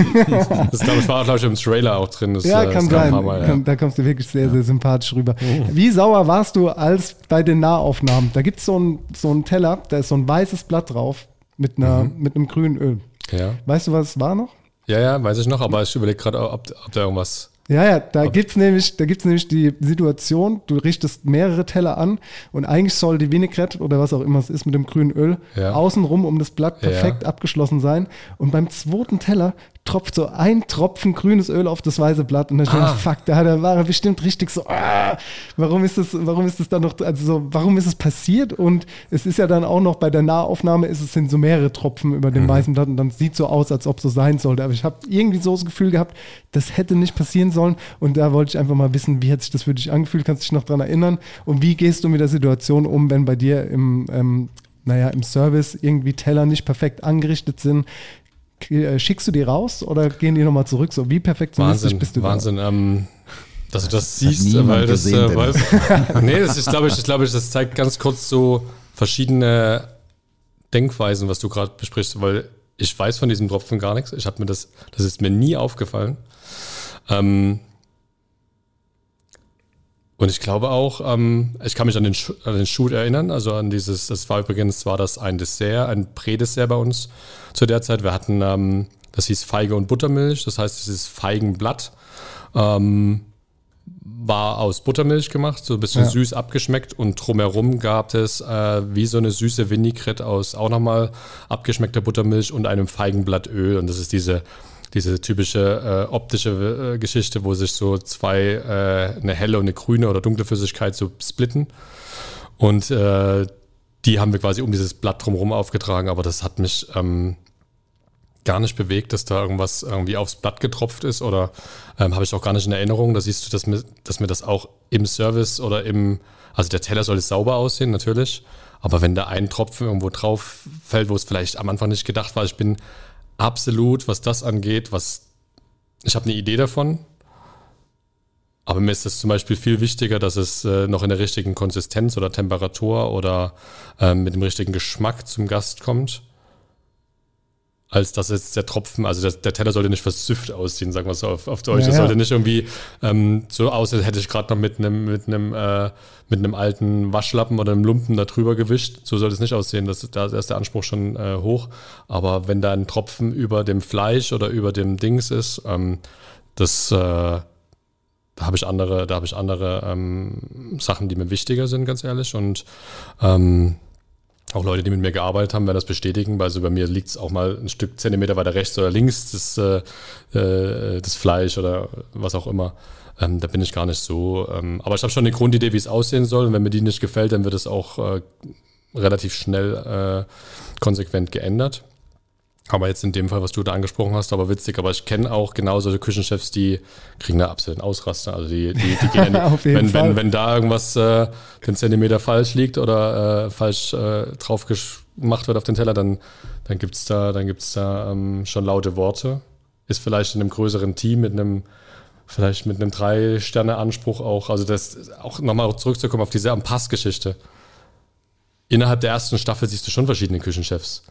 das glaube ich, war, glaube ich, im Trailer auch drin. Das, ja, äh, kann sein. Mal, ja. da kommst du wirklich sehr, sehr sympathisch rüber. Oh. Wie sauer warst du als bei den Nahaufnahmen? Da gibt so es so einen Teller, da ist so ein weißes Blatt drauf mit, einer, mhm. mit einem grünen Öl. Ja. Weißt du, was es war noch? Ja, ja, weiß ich noch, aber ich überlege gerade, ob, ob da irgendwas ja, ja, da gibt es nämlich, nämlich die Situation, du richtest mehrere Teller an und eigentlich soll die Vinaigrette oder was auch immer es ist mit dem grünen Öl ja. außenrum um das Blatt perfekt ja. abgeschlossen sein. Und beim zweiten Teller tropft so ein Tropfen grünes Öl auf das weiße Blatt und dann ah. ich, fuck, da, da war er bestimmt richtig so, ah, warum ist das, warum ist das dann noch, also so, warum ist es passiert? Und es ist ja dann auch noch bei der Nahaufnahme ist es sind so mehrere Tropfen über dem mhm. weißen Blatt und dann sieht so aus, als ob so sein sollte. Aber ich habe irgendwie so das Gefühl gehabt, das hätte nicht passieren sollen und da wollte ich einfach mal wissen, wie hat sich das für dich angefühlt? Kannst du dich noch daran erinnern? Und wie gehst du mit der Situation um, wenn bei dir im ähm, naja, im Service irgendwie Teller nicht perfekt angerichtet sind. Äh, schickst du die raus oder gehen die nochmal zurück? So wie perfektionistisch Wahnsinn, bist du Wahnsinn, da? ähm, dass du das, das siehst, weil das, gesehen, äh, weil, nee, das ist, glaube ich, glaube ich, das zeigt ganz kurz so verschiedene Denkweisen, was du gerade besprichst, weil ich weiß von diesem Tropfen gar nichts. Ich habe mir das, das ist mir nie aufgefallen. Ähm, und ich glaube auch, ähm, ich kann mich an den, an den Shoot erinnern, also an dieses, das war übrigens, war das ein Dessert, ein Prädessert bei uns zu der Zeit. Wir hatten, ähm, das hieß Feige und Buttermilch, das heißt, dieses Feigenblatt ähm, war aus Buttermilch gemacht, so ein bisschen ja. süß abgeschmeckt und drumherum gab es äh, wie so eine süße Vinaigrette aus auch nochmal abgeschmeckter Buttermilch und einem Feigenblattöl und das ist diese diese typische äh, optische äh, Geschichte, wo sich so zwei, äh, eine helle und eine grüne oder dunkle Flüssigkeit so splitten. Und äh, die haben wir quasi um dieses Blatt drumherum aufgetragen, aber das hat mich ähm, gar nicht bewegt, dass da irgendwas irgendwie aufs Blatt getropft ist oder ähm, habe ich auch gar nicht in Erinnerung. Da siehst du, dass mir, dass mir das auch im Service oder im, also der Teller soll sauber aussehen, natürlich. Aber wenn da ein Tropfen irgendwo drauf fällt, wo es vielleicht am Anfang nicht gedacht war, ich bin absolut, was das angeht, was ich habe eine Idee davon. Aber mir ist es zum Beispiel viel wichtiger, dass es äh, noch in der richtigen Konsistenz oder Temperatur oder äh, mit dem richtigen Geschmack zum Gast kommt als dass jetzt der Tropfen, also der, der Teller sollte nicht versüfft aussehen, sagen wir so auf, auf Deutsch. Ja, das sollte nicht irgendwie ähm, so aussehen, als hätte ich gerade noch mit einem mit einem äh, mit einem alten Waschlappen oder einem Lumpen da drüber gewischt. So sollte es nicht aussehen. Das, da ist der Anspruch schon äh, hoch. Aber wenn da ein Tropfen über dem Fleisch oder über dem Dings ist, ähm, das äh, da habe ich andere, da habe ich andere ähm, Sachen, die mir wichtiger sind, ganz ehrlich. Und ähm, auch Leute, die mit mir gearbeitet haben, werden das bestätigen. Also bei mir liegt es auch mal ein Stück Zentimeter weiter rechts oder links, das, äh, äh, das Fleisch oder was auch immer. Ähm, da bin ich gar nicht so. Ähm, aber ich habe schon eine Grundidee, wie es aussehen soll. Und wenn mir die nicht gefällt, dann wird es auch äh, relativ schnell äh, konsequent geändert. Aber jetzt in dem Fall, was du da angesprochen hast, aber witzig. Aber ich kenne auch genau solche Küchenchefs, die kriegen da absolut einen Ausraster. Also die, die, die gehen wenn, wenn, wenn da irgendwas äh, den Zentimeter falsch liegt oder äh, falsch äh, drauf gemacht wird auf den Teller, dann, dann gibt es da, dann gibt's da ähm, schon laute Worte. Ist vielleicht in einem größeren Team mit einem, vielleicht mit einem Drei-Sterne-Anspruch auch. Also das auch nochmal zurückzukommen auf diese Ampass-Geschichte. Innerhalb der ersten Staffel siehst du schon verschiedene Küchenchefs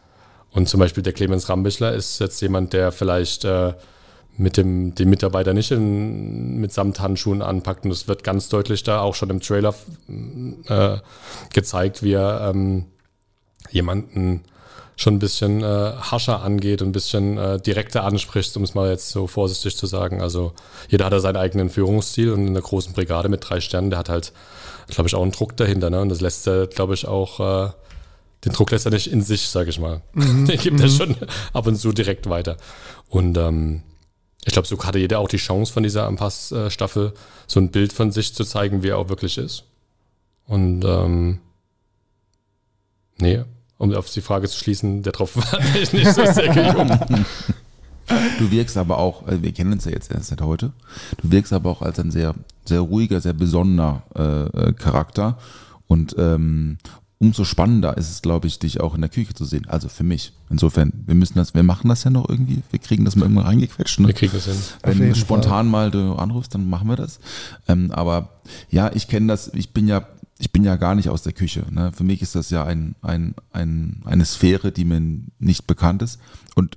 und zum Beispiel der Clemens Rambichler ist jetzt jemand, der vielleicht äh, mit dem den Mitarbeiter nicht in, mit Samthandschuhen anpackt. Und es wird ganz deutlich da auch schon im Trailer äh, gezeigt, wie er ähm, jemanden schon ein bisschen äh, hascher angeht und ein bisschen äh, direkter anspricht, um es mal jetzt so vorsichtig zu sagen. Also jeder hat da seinen eigenen Führungsstil und in der großen Brigade mit drei Sternen, der hat halt, glaube ich, auch einen Druck dahinter. Ne? Und das lässt er, glaube ich, auch äh, den Druck lässt er nicht in sich, sage ich mal. Mhm. Den gibt er mhm. schon ab und zu direkt weiter. Und ähm, ich glaube, so hatte jeder auch die Chance von dieser Ampass-Staffel, so ein Bild von sich zu zeigen, wie er auch wirklich ist. Und ähm, nee, um auf die Frage zu schließen, der darauf war ich nicht so sehr gejuckt. Du wirkst aber auch, äh, wir kennen uns ja jetzt erst seit heute, du wirkst aber auch als ein sehr, sehr ruhiger, sehr besonderer äh, äh Charakter. Und ähm, umso spannender ist es, glaube ich, dich auch in der Küche zu sehen. Also für mich. Insofern, wir müssen das, wir machen das ja noch irgendwie. Wir kriegen das mal irgendwann reingequetscht. Ne? Wir kriegen das hin. Wenn du spontan Fall. mal du anrufst, dann machen wir das. Ähm, aber ja, ich kenne das. Ich bin ja, ich bin ja gar nicht aus der Küche. Ne? Für mich ist das ja ein, ein, ein, eine Sphäre, die mir nicht bekannt ist. Und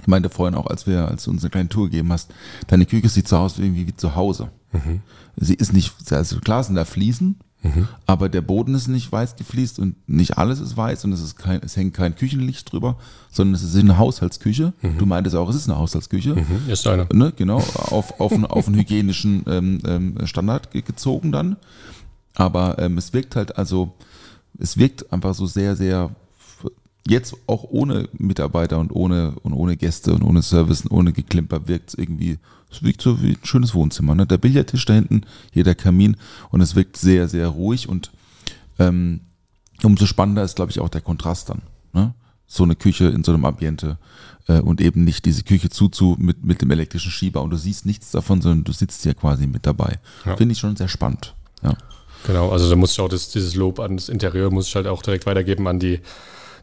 ich meinte vorhin auch, als wir, als du uns eine kleine Tour gegeben hast, deine Küche sieht so aus irgendwie wie zu Hause. Mhm. Sie ist nicht, also klar sind da Fliesen, Mhm. Aber der Boden ist nicht weiß gefliest und nicht alles ist weiß und es, ist kein, es hängt kein Küchenlicht drüber, sondern es ist eine Haushaltsküche. Mhm. Du meintest auch, es ist eine Haushaltsküche. Mhm. Ist eine. Ne, genau, auf, auf, einen, auf einen hygienischen ähm, ähm, Standard gezogen dann. Aber ähm, es wirkt halt, also, es wirkt einfach so sehr, sehr jetzt auch ohne Mitarbeiter und ohne, und ohne Gäste und ohne Service und ohne Geklimper wirkt es irgendwie, es wirkt so wie ein schönes Wohnzimmer. Ne? Der Billardtisch da hinten, hier der Kamin und es wirkt sehr, sehr ruhig und ähm, umso spannender ist, glaube ich, auch der Kontrast dann. Ne? So eine Küche in so einem Ambiente äh, und eben nicht diese Küche zuzu mit, mit dem elektrischen Schieber und du siehst nichts davon, sondern du sitzt ja quasi mit dabei. Ja. Finde ich schon sehr spannend. Ja. Genau, also da muss ich auch das, dieses Lob an das Interieur muss ich halt auch direkt weitergeben an die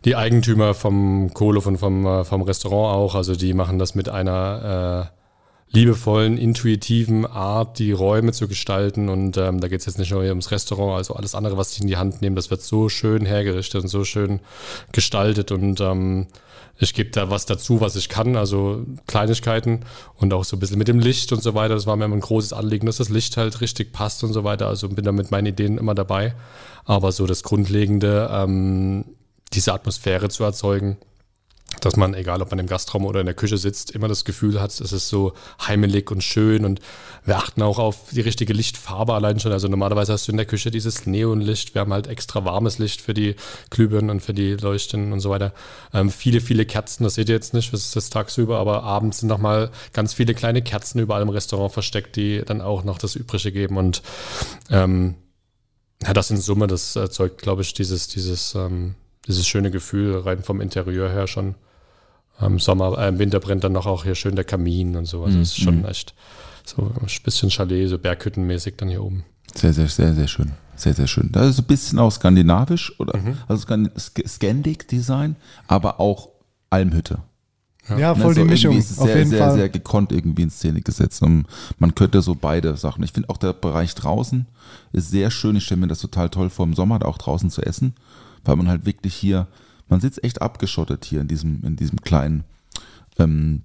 die Eigentümer vom Kohle und vom, äh, vom Restaurant auch. Also die machen das mit einer äh, liebevollen, intuitiven Art, die Räume zu gestalten. Und ähm, da geht es jetzt nicht nur ums Restaurant, also alles andere, was sie in die Hand nehmen, das wird so schön hergerichtet und so schön gestaltet. Und ähm, ich gebe da was dazu, was ich kann, also Kleinigkeiten und auch so ein bisschen mit dem Licht und so weiter. Das war mir immer ein großes Anliegen, dass das Licht halt richtig passt und so weiter. Also bin da mit meinen Ideen immer dabei. Aber so das Grundlegende, ähm, diese Atmosphäre zu erzeugen, dass man, egal ob man im Gastraum oder in der Küche sitzt, immer das Gefühl hat, es ist so heimelig und schön und wir achten auch auf die richtige Lichtfarbe allein schon. Also normalerweise hast du in der Küche dieses Neonlicht, wir haben halt extra warmes Licht für die Glühbirnen und für die Leuchten und so weiter. Ähm, viele, viele Kerzen, das seht ihr jetzt nicht, das ist das tagsüber, aber abends sind nochmal ganz viele kleine Kerzen überall im Restaurant versteckt, die dann auch noch das Übrige geben und ähm, ja, das in Summe, das erzeugt, glaube ich, dieses, dieses ähm, dieses schöne Gefühl rein vom Interieur her schon. Im Sommer, äh, im Winter brennt dann noch auch hier schön der Kamin und so. Also mhm. ist schon mhm. echt so ein bisschen Chalet, so Berghüttenmäßig dann hier oben. Sehr, sehr, sehr, sehr schön. Sehr, sehr schön. Das ist ein bisschen auch skandinavisch oder mhm. also Scandic Design, aber auch Almhütte. Ja, ja voll ne, so die Mischung. Ist sehr, sehr, sehr, sehr gekonnt irgendwie in Szene gesetzt. Und man könnte so beide Sachen. Ich finde auch der Bereich draußen ist sehr schön. Ich stelle mir das total toll vor, im Sommer da auch draußen zu essen weil man halt wirklich hier, man sitzt echt abgeschottet hier in diesem, in diesem kleinen, ähm,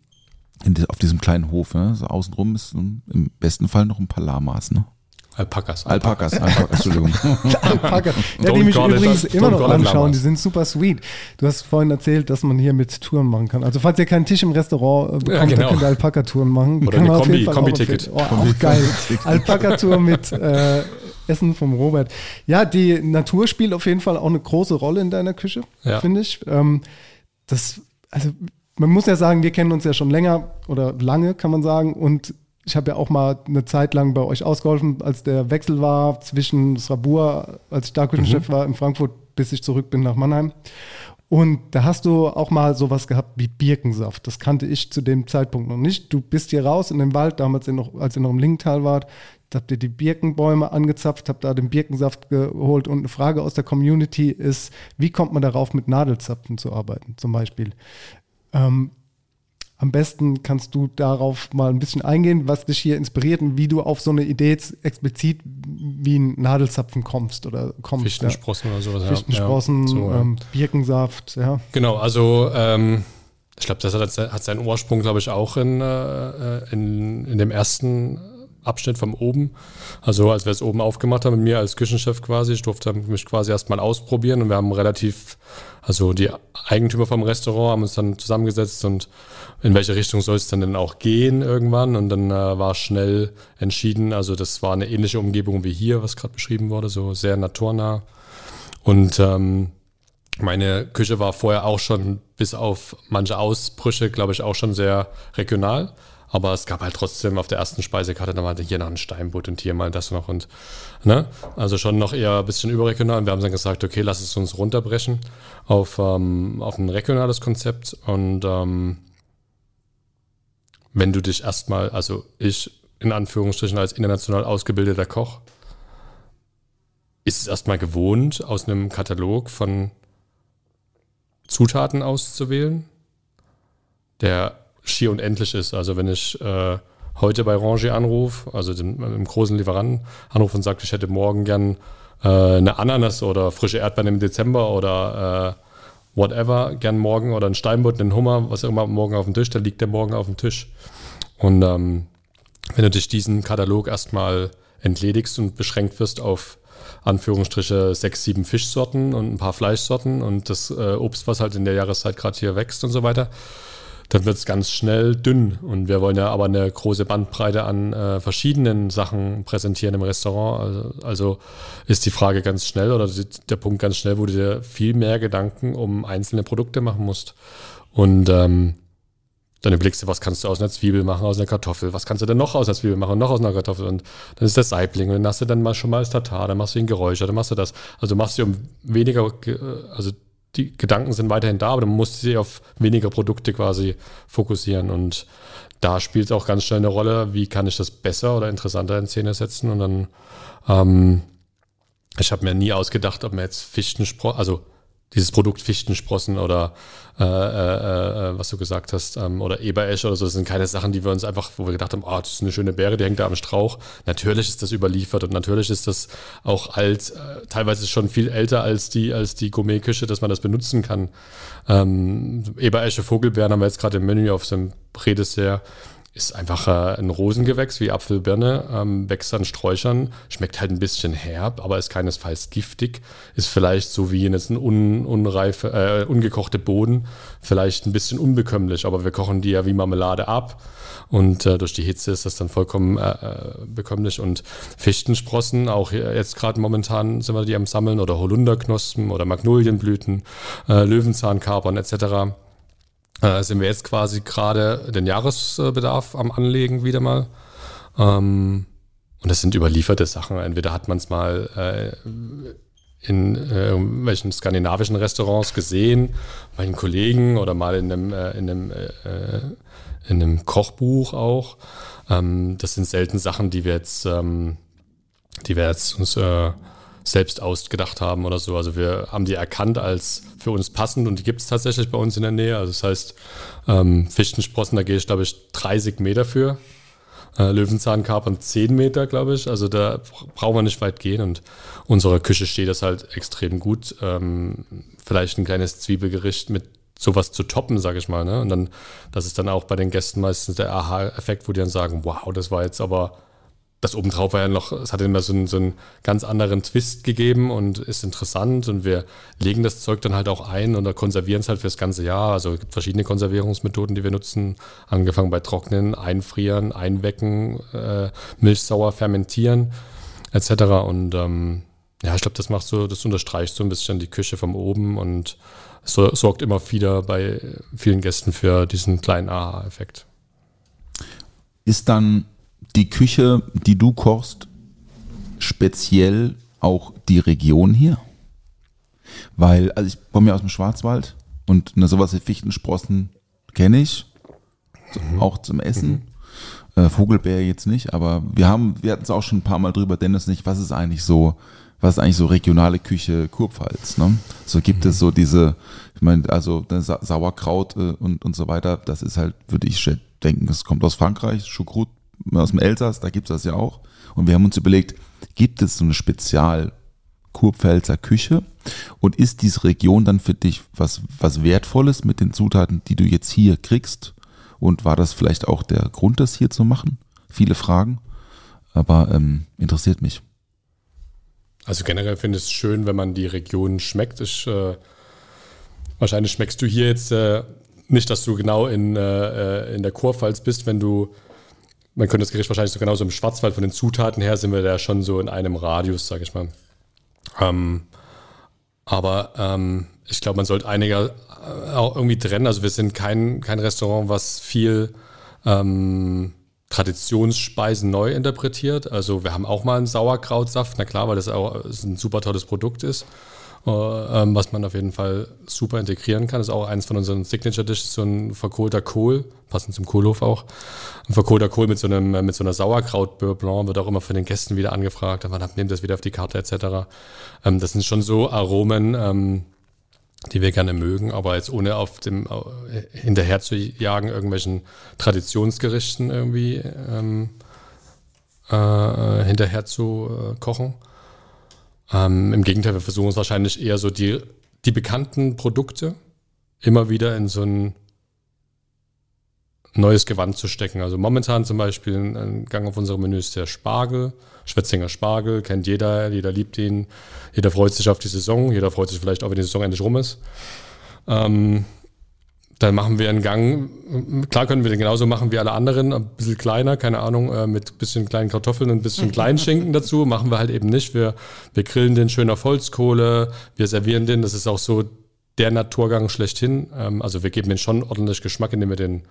in die, auf diesem kleinen Hof. Ne? So außenrum ist im besten Fall noch ein paar Lamas. Ne? Alpakas. Alpakas, Alpakas, Entschuldigung. Alpakas. Ja, die mich übrigens it, immer noch anschauen, die sind super sweet. Du hast vorhin erzählt, dass man hier mit Touren machen kann. Also falls ihr keinen Tisch im Restaurant äh, bekommt, ja, genau. könnt ihr Alpaka-Touren machen. Oder eine Kombi, Kombi-Ticket. Oh, auch geil. Alpaka-Tour mit äh, Essen vom Robert. Ja, die Natur spielt auf jeden Fall auch eine große Rolle in deiner Küche, ja. finde ich. Ähm, das, also man muss ja sagen, wir kennen uns ja schon länger oder lange, kann man sagen. Und ich habe ja auch mal eine Zeit lang bei euch ausgeholfen, als der Wechsel war zwischen Srabur, als ich da Küchenchef mhm. war in Frankfurt, bis ich zurück bin nach Mannheim. Und da hast du auch mal sowas gehabt wie Birkensaft. Das kannte ich zu dem Zeitpunkt noch nicht. Du bist hier raus in den Wald, damals noch, als ihr noch im Linkental wart, habt ihr die Birkenbäume angezapft, habt da den Birkensaft geholt. Und eine Frage aus der Community ist, wie kommt man darauf, mit Nadelzapfen zu arbeiten, zum Beispiel? Ähm, am besten kannst du darauf mal ein bisschen eingehen, was dich hier inspiriert und wie du auf so eine Idee explizit wie ein Nadelzapfen kommst oder kommst. Fichtensprossen ja. oder sowas. Fichtensprossen, ja. so, ähm, Birkensaft, ja. Genau, also ähm, ich glaube, das hat, hat, seinen Ursprung, glaube ich, auch in, äh, in, in dem ersten Abschnitt vom oben. Also als wir es oben aufgemacht haben mit mir als Küchenchef quasi, ich durfte mich quasi erstmal ausprobieren und wir haben relativ, also die Eigentümer vom Restaurant haben uns dann zusammengesetzt und in welche Richtung soll es dann denn auch gehen irgendwann und dann äh, war schnell entschieden, also das war eine ähnliche Umgebung wie hier, was gerade beschrieben wurde, so sehr naturnah und ähm, meine Küche war vorher auch schon bis auf manche Ausbrüche, glaube ich, auch schon sehr regional. Aber es gab halt trotzdem auf der ersten Speisekarte, da war hier noch ein Steinbutt und hier mal das noch und, ne? Also schon noch eher ein bisschen überregional. Und wir haben dann gesagt, okay, lass es uns runterbrechen auf, ähm, auf ein regionales Konzept. Und ähm, wenn du dich erstmal, also ich in Anführungsstrichen als international ausgebildeter Koch, ist es erstmal gewohnt, aus einem Katalog von Zutaten auszuwählen, der schier unendlich ist. Also wenn ich äh, heute bei Ranger anrufe, also dem, großen Lieferanten anrufe und sage, ich hätte morgen gern äh, eine Ananas oder frische Erdbeeren im Dezember oder äh, whatever, gern morgen oder ein Steinbutt, einen Hummer, was auch immer morgen auf dem Tisch, dann liegt der morgen auf dem Tisch. Und ähm, wenn du dich diesen Katalog erstmal entledigst und beschränkt wirst auf Anführungsstriche sechs, sieben Fischsorten und ein paar Fleischsorten und das äh, Obst, was halt in der Jahreszeit gerade hier wächst und so weiter, dann wird es ganz schnell dünn. Und wir wollen ja aber eine große Bandbreite an äh, verschiedenen Sachen präsentieren im Restaurant. Also, also, ist die Frage ganz schnell oder der Punkt ganz schnell, wo du dir viel mehr Gedanken um einzelne Produkte machen musst. Und ähm, dann überlegst du, was kannst du aus einer Zwiebel machen, aus einer Kartoffel, was kannst du denn noch aus einer Zwiebel machen noch aus einer Kartoffel und dann ist das Saibling und dann hast du dann mal schon mal das Tatar, dann machst du ihn Geräuscher, dann machst du das. Also machst du um weniger, also die Gedanken sind weiterhin da, aber du musst dich auf weniger Produkte quasi fokussieren. Und da spielt es auch ganz schnell eine Rolle, wie kann ich das besser oder interessanter in Szene setzen. Und dann, ähm, ich habe mir nie ausgedacht, ob man jetzt Fichtensprossen, also dieses Produkt Fichtensprossen oder äh, äh, äh, was du gesagt hast, ähm, oder Eberesch oder so, das sind keine Sachen, die wir uns einfach, wo wir gedacht haben, oh, das ist eine schöne Beere, die hängt da am Strauch. Natürlich ist das überliefert und natürlich ist das auch alt, äh, teilweise schon viel älter als die, als die Gourmet-Küche, dass man das benutzen kann. Ähm, Eberesche Vogelbeeren haben wir jetzt gerade im Menü auf so einem Prädessert ist einfach äh, ein Rosengewächs wie Apfelbirne, ähm, wächst an Sträuchern, schmeckt halt ein bisschen herb, aber ist keinesfalls giftig. Ist vielleicht so wie jetzt ein un, unreife, äh, ungekochte Boden, vielleicht ein bisschen unbekömmlich, aber wir kochen die ja wie Marmelade ab und äh, durch die Hitze ist das dann vollkommen äh, äh bekömmlich. Und Fichtensprossen, auch jetzt gerade momentan sind wir die am Sammeln oder Holunderknospen oder Magnolienblüten, äh, Löwenzahnkapern etc äh, sind wir jetzt quasi gerade den Jahresbedarf am Anlegen wieder mal. Ähm, und das sind überlieferte Sachen. Entweder hat man es mal äh, in äh, welchen skandinavischen Restaurants gesehen, bei den Kollegen oder mal in einem, äh, in einem, äh, in einem Kochbuch auch. Ähm, das sind selten Sachen, die wir jetzt, ähm, die wir jetzt uns äh, selbst ausgedacht haben oder so. Also wir haben die erkannt als für uns passend und die gibt es tatsächlich bei uns in der Nähe. Also das heißt, ähm, Fichtensprossen, da gehe ich, glaube ich, 30 Meter für. Äh, Löwenzahnkapern 10 Meter, glaube ich. Also da brauchen wir nicht weit gehen und unsere Küche steht das halt extrem gut. Ähm, vielleicht ein kleines Zwiebelgericht mit sowas zu toppen, sage ich mal. Ne? Und dann, das ist dann auch bei den Gästen meistens der Aha-Effekt, wo die dann sagen, wow, das war jetzt aber das obendrauf war ja noch, es hat immer so einen, so einen ganz anderen Twist gegeben und ist interessant und wir legen das Zeug dann halt auch ein und konservieren es halt fürs ganze Jahr. Also es gibt verschiedene Konservierungsmethoden, die wir nutzen, angefangen bei Trocknen, Einfrieren, Einwecken, äh, milchsauer fermentieren etc. Und ähm, ja, ich glaube, das macht so, das unterstreicht so ein bisschen die Küche vom oben und so, sorgt immer wieder bei vielen Gästen für diesen kleinen Aha-Effekt. Ist dann die Küche, die du kochst, speziell auch die Region hier? Weil, also ich komme ja aus dem Schwarzwald und eine sowas wie Fichtensprossen kenne ich, so, auch zum Essen. Äh, Vogelbeer jetzt nicht, aber wir haben, wir hatten es auch schon ein paar Mal drüber, Dennis nicht, was ist eigentlich so, was ist eigentlich so regionale Küche Kurpfalz, ne? So gibt es so diese, ich meine, also ne, Sa Sauerkraut äh, und, und so weiter, das ist halt, würde ich denken, das kommt aus Frankreich, Choucroute aus dem Elsass, da gibt's das ja auch. Und wir haben uns überlegt, gibt es so eine Spezial Kurpfälzer Küche und ist diese Region dann für dich was, was Wertvolles mit den Zutaten, die du jetzt hier kriegst? Und war das vielleicht auch der Grund, das hier zu machen? Viele Fragen, aber ähm, interessiert mich. Also generell finde ich es schön, wenn man die Region schmeckt. Ich, äh, wahrscheinlich schmeckst du hier jetzt äh, nicht, dass du genau in, äh, in der Kurpfalz bist, wenn du, man könnte das Gericht wahrscheinlich so genauso im Schwarzwald von den Zutaten her sind wir da schon so in einem Radius, sage ich mal. Ähm, aber ähm, ich glaube, man sollte einiger äh, auch irgendwie trennen. Also wir sind kein, kein Restaurant, was viel ähm, Traditionsspeisen neu interpretiert. Also wir haben auch mal einen Sauerkrautsaft, na klar, weil das auch ein super tolles Produkt ist, was man auf jeden Fall super integrieren kann. Das ist auch eins von unseren Signature Dishes, so ein verkohlter Kohl, passend zum Kohlhof auch. Ein verkohlter Kohl mit so, einem, mit so einer Sauerkraut Blanc wird auch immer von den Gästen wieder angefragt. Man nimmt das wieder auf die Karte etc. Ähm, das sind schon so Aromen, ähm, die wir gerne mögen, aber jetzt ohne auf dem äh, hinterher zu jagen irgendwelchen Traditionsgerichten irgendwie ähm, äh, hinterher zu äh, kochen. Ähm, Im Gegenteil, wir versuchen es wahrscheinlich eher so die, die bekannten Produkte immer wieder in so ein neues Gewand zu stecken. Also momentan zum Beispiel ein, ein Gang auf unserem Menü ist der Spargel, Schwetzinger Spargel, kennt jeder, jeder liebt ihn, jeder freut sich auf die Saison, jeder freut sich vielleicht auch, wenn die Saison endlich rum ist. Ähm, dann machen wir einen Gang, klar können wir den genauso machen wie alle anderen, ein bisschen kleiner, keine Ahnung, äh, mit ein bisschen kleinen Kartoffeln und ein bisschen kleinen Schinken dazu, machen wir halt eben nicht. Wir, wir grillen den schön auf Holzkohle, wir servieren den, das ist auch so der Naturgang schlechthin. Ähm, also wir geben den schon ordentlich Geschmack, indem wir den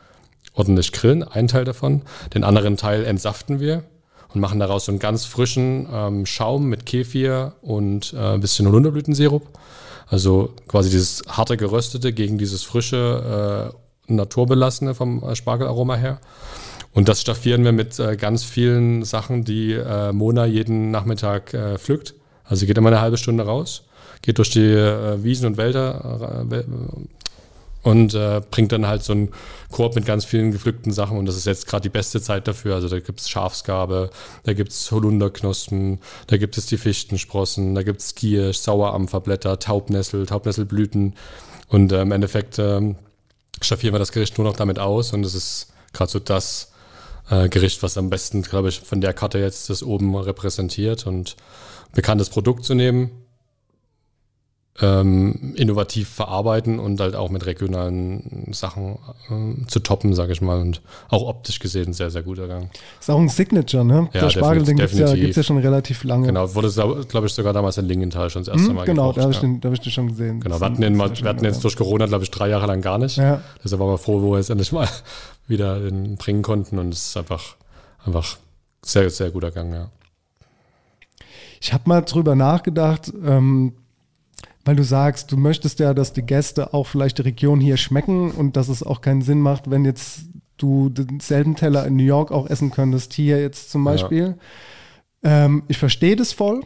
ordentlich grillen, einen Teil davon. Den anderen Teil entsaften wir und machen daraus so einen ganz frischen ähm, Schaum mit Kefir und äh, ein bisschen Holunderblütensirup. Also quasi dieses harte Geröstete gegen dieses frische, äh, naturbelassene vom äh, Spargelaroma her. Und das staffieren wir mit äh, ganz vielen Sachen, die äh, Mona jeden Nachmittag äh, pflückt. Also sie geht immer eine halbe Stunde raus, geht durch die äh, Wiesen und Wälder äh, und äh, bringt dann halt so einen Korb mit ganz vielen gepflückten Sachen. Und das ist jetzt gerade die beste Zeit dafür. Also da gibt es Schafsgabe, da gibt es Holunderknospen, da gibt es die Fichtensprossen, da gibt es Giersch, Sauerampferblätter, Taubnessel, Taubnesselblüten. Und äh, im Endeffekt äh, staffieren wir das Gericht nur noch damit aus. Und es ist gerade so das äh, Gericht, was am besten, glaube ich, von der Karte jetzt das oben repräsentiert. Und bekanntes Produkt zu nehmen, ähm, innovativ verarbeiten und halt auch mit regionalen Sachen ähm, zu toppen, sage ich mal. Und auch optisch gesehen sehr, sehr guter Gang. Ist auch ein Signature, ne? Ja, Der Spargel, den gibt es ja, gibt's ja schon relativ lange. Genau, wurde, glaube ich, sogar damals in Lingenthal schon das erste Hm, Mal genau, da habe ich, ja. den- da hab ich den schon gesehen. Genau, wir hatten, den mal, wir hatten jetzt durch Corona, glaube ich, drei Jahre lang gar nicht. Ja. Deshalb waren wir froh, wo wir jetzt endlich mal wieder den bringen konnten. Und es ist einfach, einfach sehr, sehr guter Gang, ja. Ich habe mal drüber nachgedacht, ähm, weil du sagst, du möchtest ja, dass die Gäste auch vielleicht die Region hier schmecken und dass es auch keinen Sinn macht, wenn jetzt du denselben Teller in New York auch essen könntest, hier jetzt zum Ja. Beispiel. Ähm, ich verstehe das voll.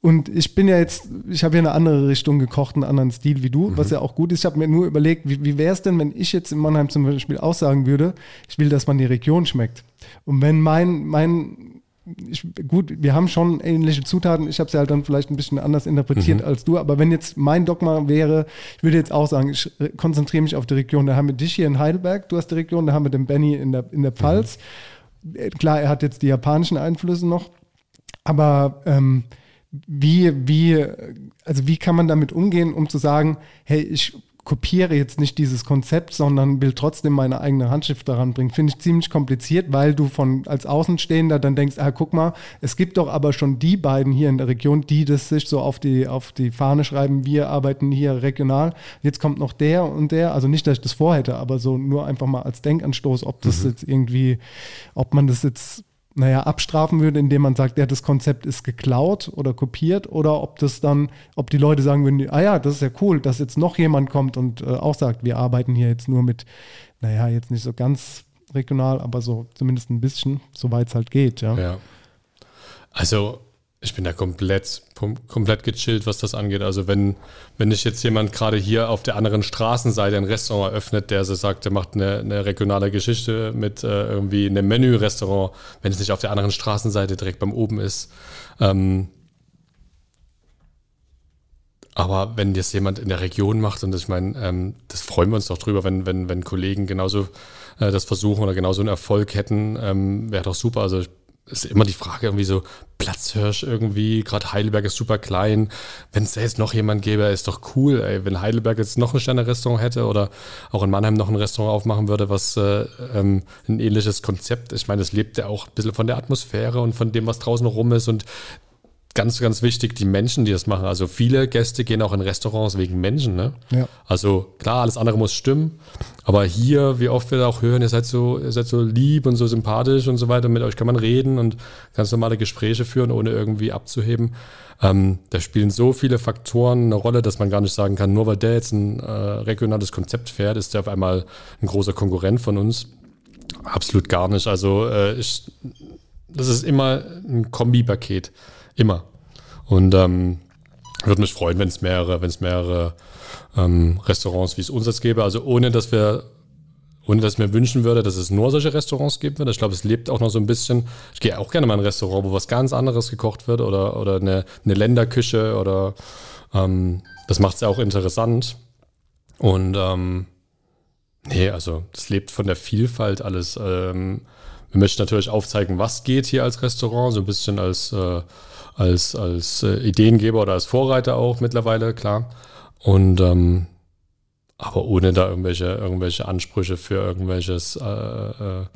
Und ich bin ja jetzt, ich habe ja eine andere Richtung gekocht, einen anderen Stil wie du, was ja auch gut ist. Ich habe mir nur überlegt, wie, wie wäre es denn, wenn ich jetzt in Mannheim zum Beispiel auch sagen würde, ich will, dass man die Region schmeckt. Und wenn mein, mein ich, gut, wir haben schon ähnliche Zutaten. Ich habe sie halt dann vielleicht ein bisschen anders interpretiert als du. Aber wenn jetzt mein Dogma wäre, ich würde jetzt auch sagen, ich äh, konzentriere mich auf die Region. Da haben wir dich hier in Heidelberg, du hast die Region, da haben wir den Benny in der, in der Pfalz. Äh, Klar, er hat jetzt die japanischen Einflüsse noch. Aber ähm, wie, wie, also wie kann man damit umgehen, um zu sagen, hey, ich kopiere jetzt nicht dieses Konzept, sondern will trotzdem meine eigene Handschrift daran bringen. Finde ich ziemlich kompliziert, weil du von als Außenstehender dann denkst, ah, guck mal, es gibt doch aber schon die beiden hier in der Region, die das sich so auf die, auf die Fahne schreiben, wir arbeiten hier regional. Jetzt kommt noch der und der, also nicht, dass ich das vorhätte, aber so nur einfach mal als Denkanstoß, ob das jetzt irgendwie, ob man das jetzt naja, abstrafen würde, indem man sagt, ja, das Konzept ist geklaut oder kopiert oder ob das dann, ob die Leute sagen würden, ah ja, das ist ja cool, dass jetzt noch jemand kommt und äh, auch sagt, wir arbeiten hier jetzt nur mit, naja, jetzt nicht so ganz regional, aber so zumindest ein bisschen, soweit es halt geht, ja. Ja. Also ich bin da komplett, komplett gechillt, was das angeht. Also wenn, wenn ich jetzt jemand gerade hier auf der anderen Straßenseite ein Restaurant eröffnet, der so sagt, der macht eine, eine regionale Geschichte mit äh, irgendwie einem Menü-Restaurant, wenn es nicht auf der anderen Straßenseite direkt beim oben ist. Ähm, aber wenn das jemand in der Region macht, und ich meine, ähm, das freuen wir uns doch drüber, wenn, wenn, wenn Kollegen genauso äh, das versuchen oder genauso einen Erfolg hätten, ähm, wäre doch super. Also ich ist immer die Frage irgendwie so, Platzhirsch irgendwie, gerade Heidelberg ist super klein. Wenn es da jetzt noch jemand gäbe, ist doch cool, ey. Wenn Heidelberg jetzt noch ein Sterne-Restaurant hätte oder auch in Mannheim noch ein Restaurant aufmachen würde, was äh, ähm, ein ähnliches Konzept, ich meine, es lebt ja auch ein bisschen von der Atmosphäre und von dem, was draußen rum ist und ganz, ganz wichtig, die Menschen, die das machen. Also viele Gäste gehen auch in Restaurants wegen Menschen. Ne? Ja. Also klar, alles andere muss stimmen. Aber hier, wie oft wir auch hören, ihr seid so, ihr seid so lieb und so sympathisch und so weiter. Mit euch kann man reden und ganz normale Gespräche führen, ohne irgendwie abzuheben. Ähm, da spielen so viele Faktoren eine Rolle, dass man gar nicht sagen kann, nur weil der jetzt ein äh, regionales Konzept fährt, ist der auf einmal ein großer Konkurrent von uns. Absolut gar nicht. Also äh, ich, das ist immer ein Kombipaket. Immer. Und ähm, würde mich freuen, wenn es mehrere, wenn es mehrere ähm, Restaurants wie es uns jetzt gäbe. Also ohne dass wir, ohne dass ich mir wünschen würde, dass es nur solche Restaurants gibt. Ich glaube, es lebt auch noch so ein bisschen. Ich gehe auch gerne mal in ein Restaurant, wo was ganz anderes gekocht wird oder, oder eine, eine Länderküche oder ähm, das macht es ja auch interessant. Und ähm, nee, also das lebt von der Vielfalt alles. Ähm, wir möchten natürlich aufzeigen, was geht hier als Restaurant, so ein bisschen als äh, als, als äh, Ideengeber oder als Vorreiter auch mittlerweile, klar. Und ähm, aber ohne da irgendwelche, irgendwelche Ansprüche für irgendwelches, äh, äh,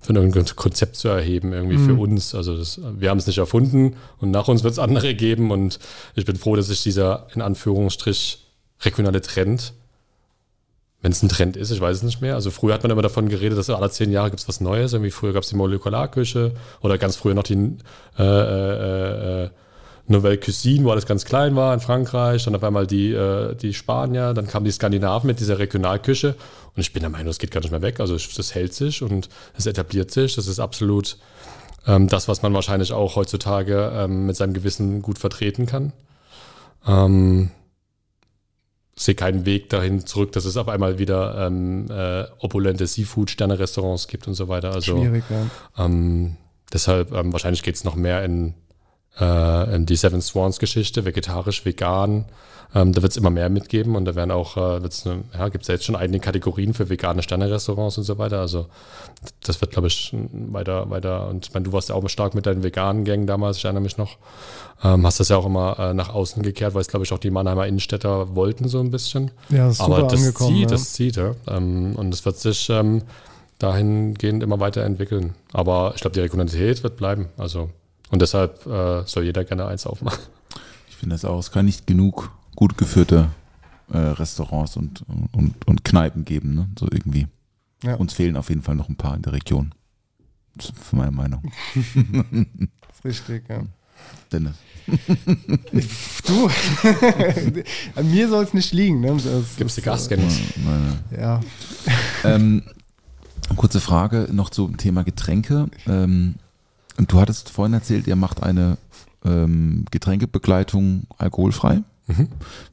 für irgendein Konzept zu erheben, irgendwie mhm. für uns. Also das, wir haben es nicht erfunden und nach uns wird es andere geben und ich bin froh, dass sich dieser in Anführungsstrich regionale Trend wenn es ein Trend ist, ich weiß es nicht mehr. Also früher hat man immer davon geredet, dass alle zehn Jahre gibt es was Neues. Irgendwie früher gab es die Molekularküche oder ganz früher noch die äh, äh, äh, Nouvelle Cuisine, wo alles ganz klein war in Frankreich. Dann auf einmal die, äh, die Spanier, dann kamen die Skandinaven mit dieser Regionalküche. Und ich bin der Meinung, das geht gar nicht mehr weg. Also das hält sich und es etabliert sich. Das ist absolut ähm, das, was man wahrscheinlich auch heutzutage ähm, mit seinem Gewissen gut vertreten kann. Ähm, sehe keinen Weg dahin zurück, dass es auf einmal wieder ähm, äh, opulente Seafood-Sterne-Restaurants gibt und so weiter. Also, Schwierig, ja. Ähm, deshalb, ähm, wahrscheinlich geht es noch mehr in, äh, die Seven Swans-Geschichte, vegetarisch, vegan. Ähm, da wird es immer mehr mitgeben und da werden auch, äh, eine, ja, gibt es ja jetzt schon einige Kategorien für vegane Sterne-Restaurants und so weiter. Also das wird, glaube ich, weiter, weiter. Und ich meine, du warst ja auch stark mit deinen veganen Gängen damals, ich erinnere mich noch. Ähm, hast das ja auch immer äh, nach außen gekehrt, weil es, glaube ich, auch die Mannheimer Innenstädter wollten so ein bisschen. Ja, das ist Aber super das angekommen. zieht, ja. das zieht, ja. Ähm, und es wird sich ähm, dahingehend immer weiterentwickeln. Aber ich glaube, die Regionalität wird bleiben. Also, und deshalb äh, soll jeder gerne eins aufmachen. Ich finde das auch. Es kann nicht genug gut geführte äh, Restaurants und, und, und Kneipen geben, ne? So irgendwie. Ja. Uns fehlen auf jeden Fall noch ein paar in der Region. Das ist meine Meinung. Richtig, ja. Dennis. Du, an mir soll es nicht liegen. Ne? Das Gibst du ist, Gas, äh, Dennis? Meine, Ja, ähm, kurze Frage noch zum Thema Getränke. Ähm, und du hattest vorhin erzählt, ihr macht eine ähm, Getränkebegleitung alkoholfrei, Mhm.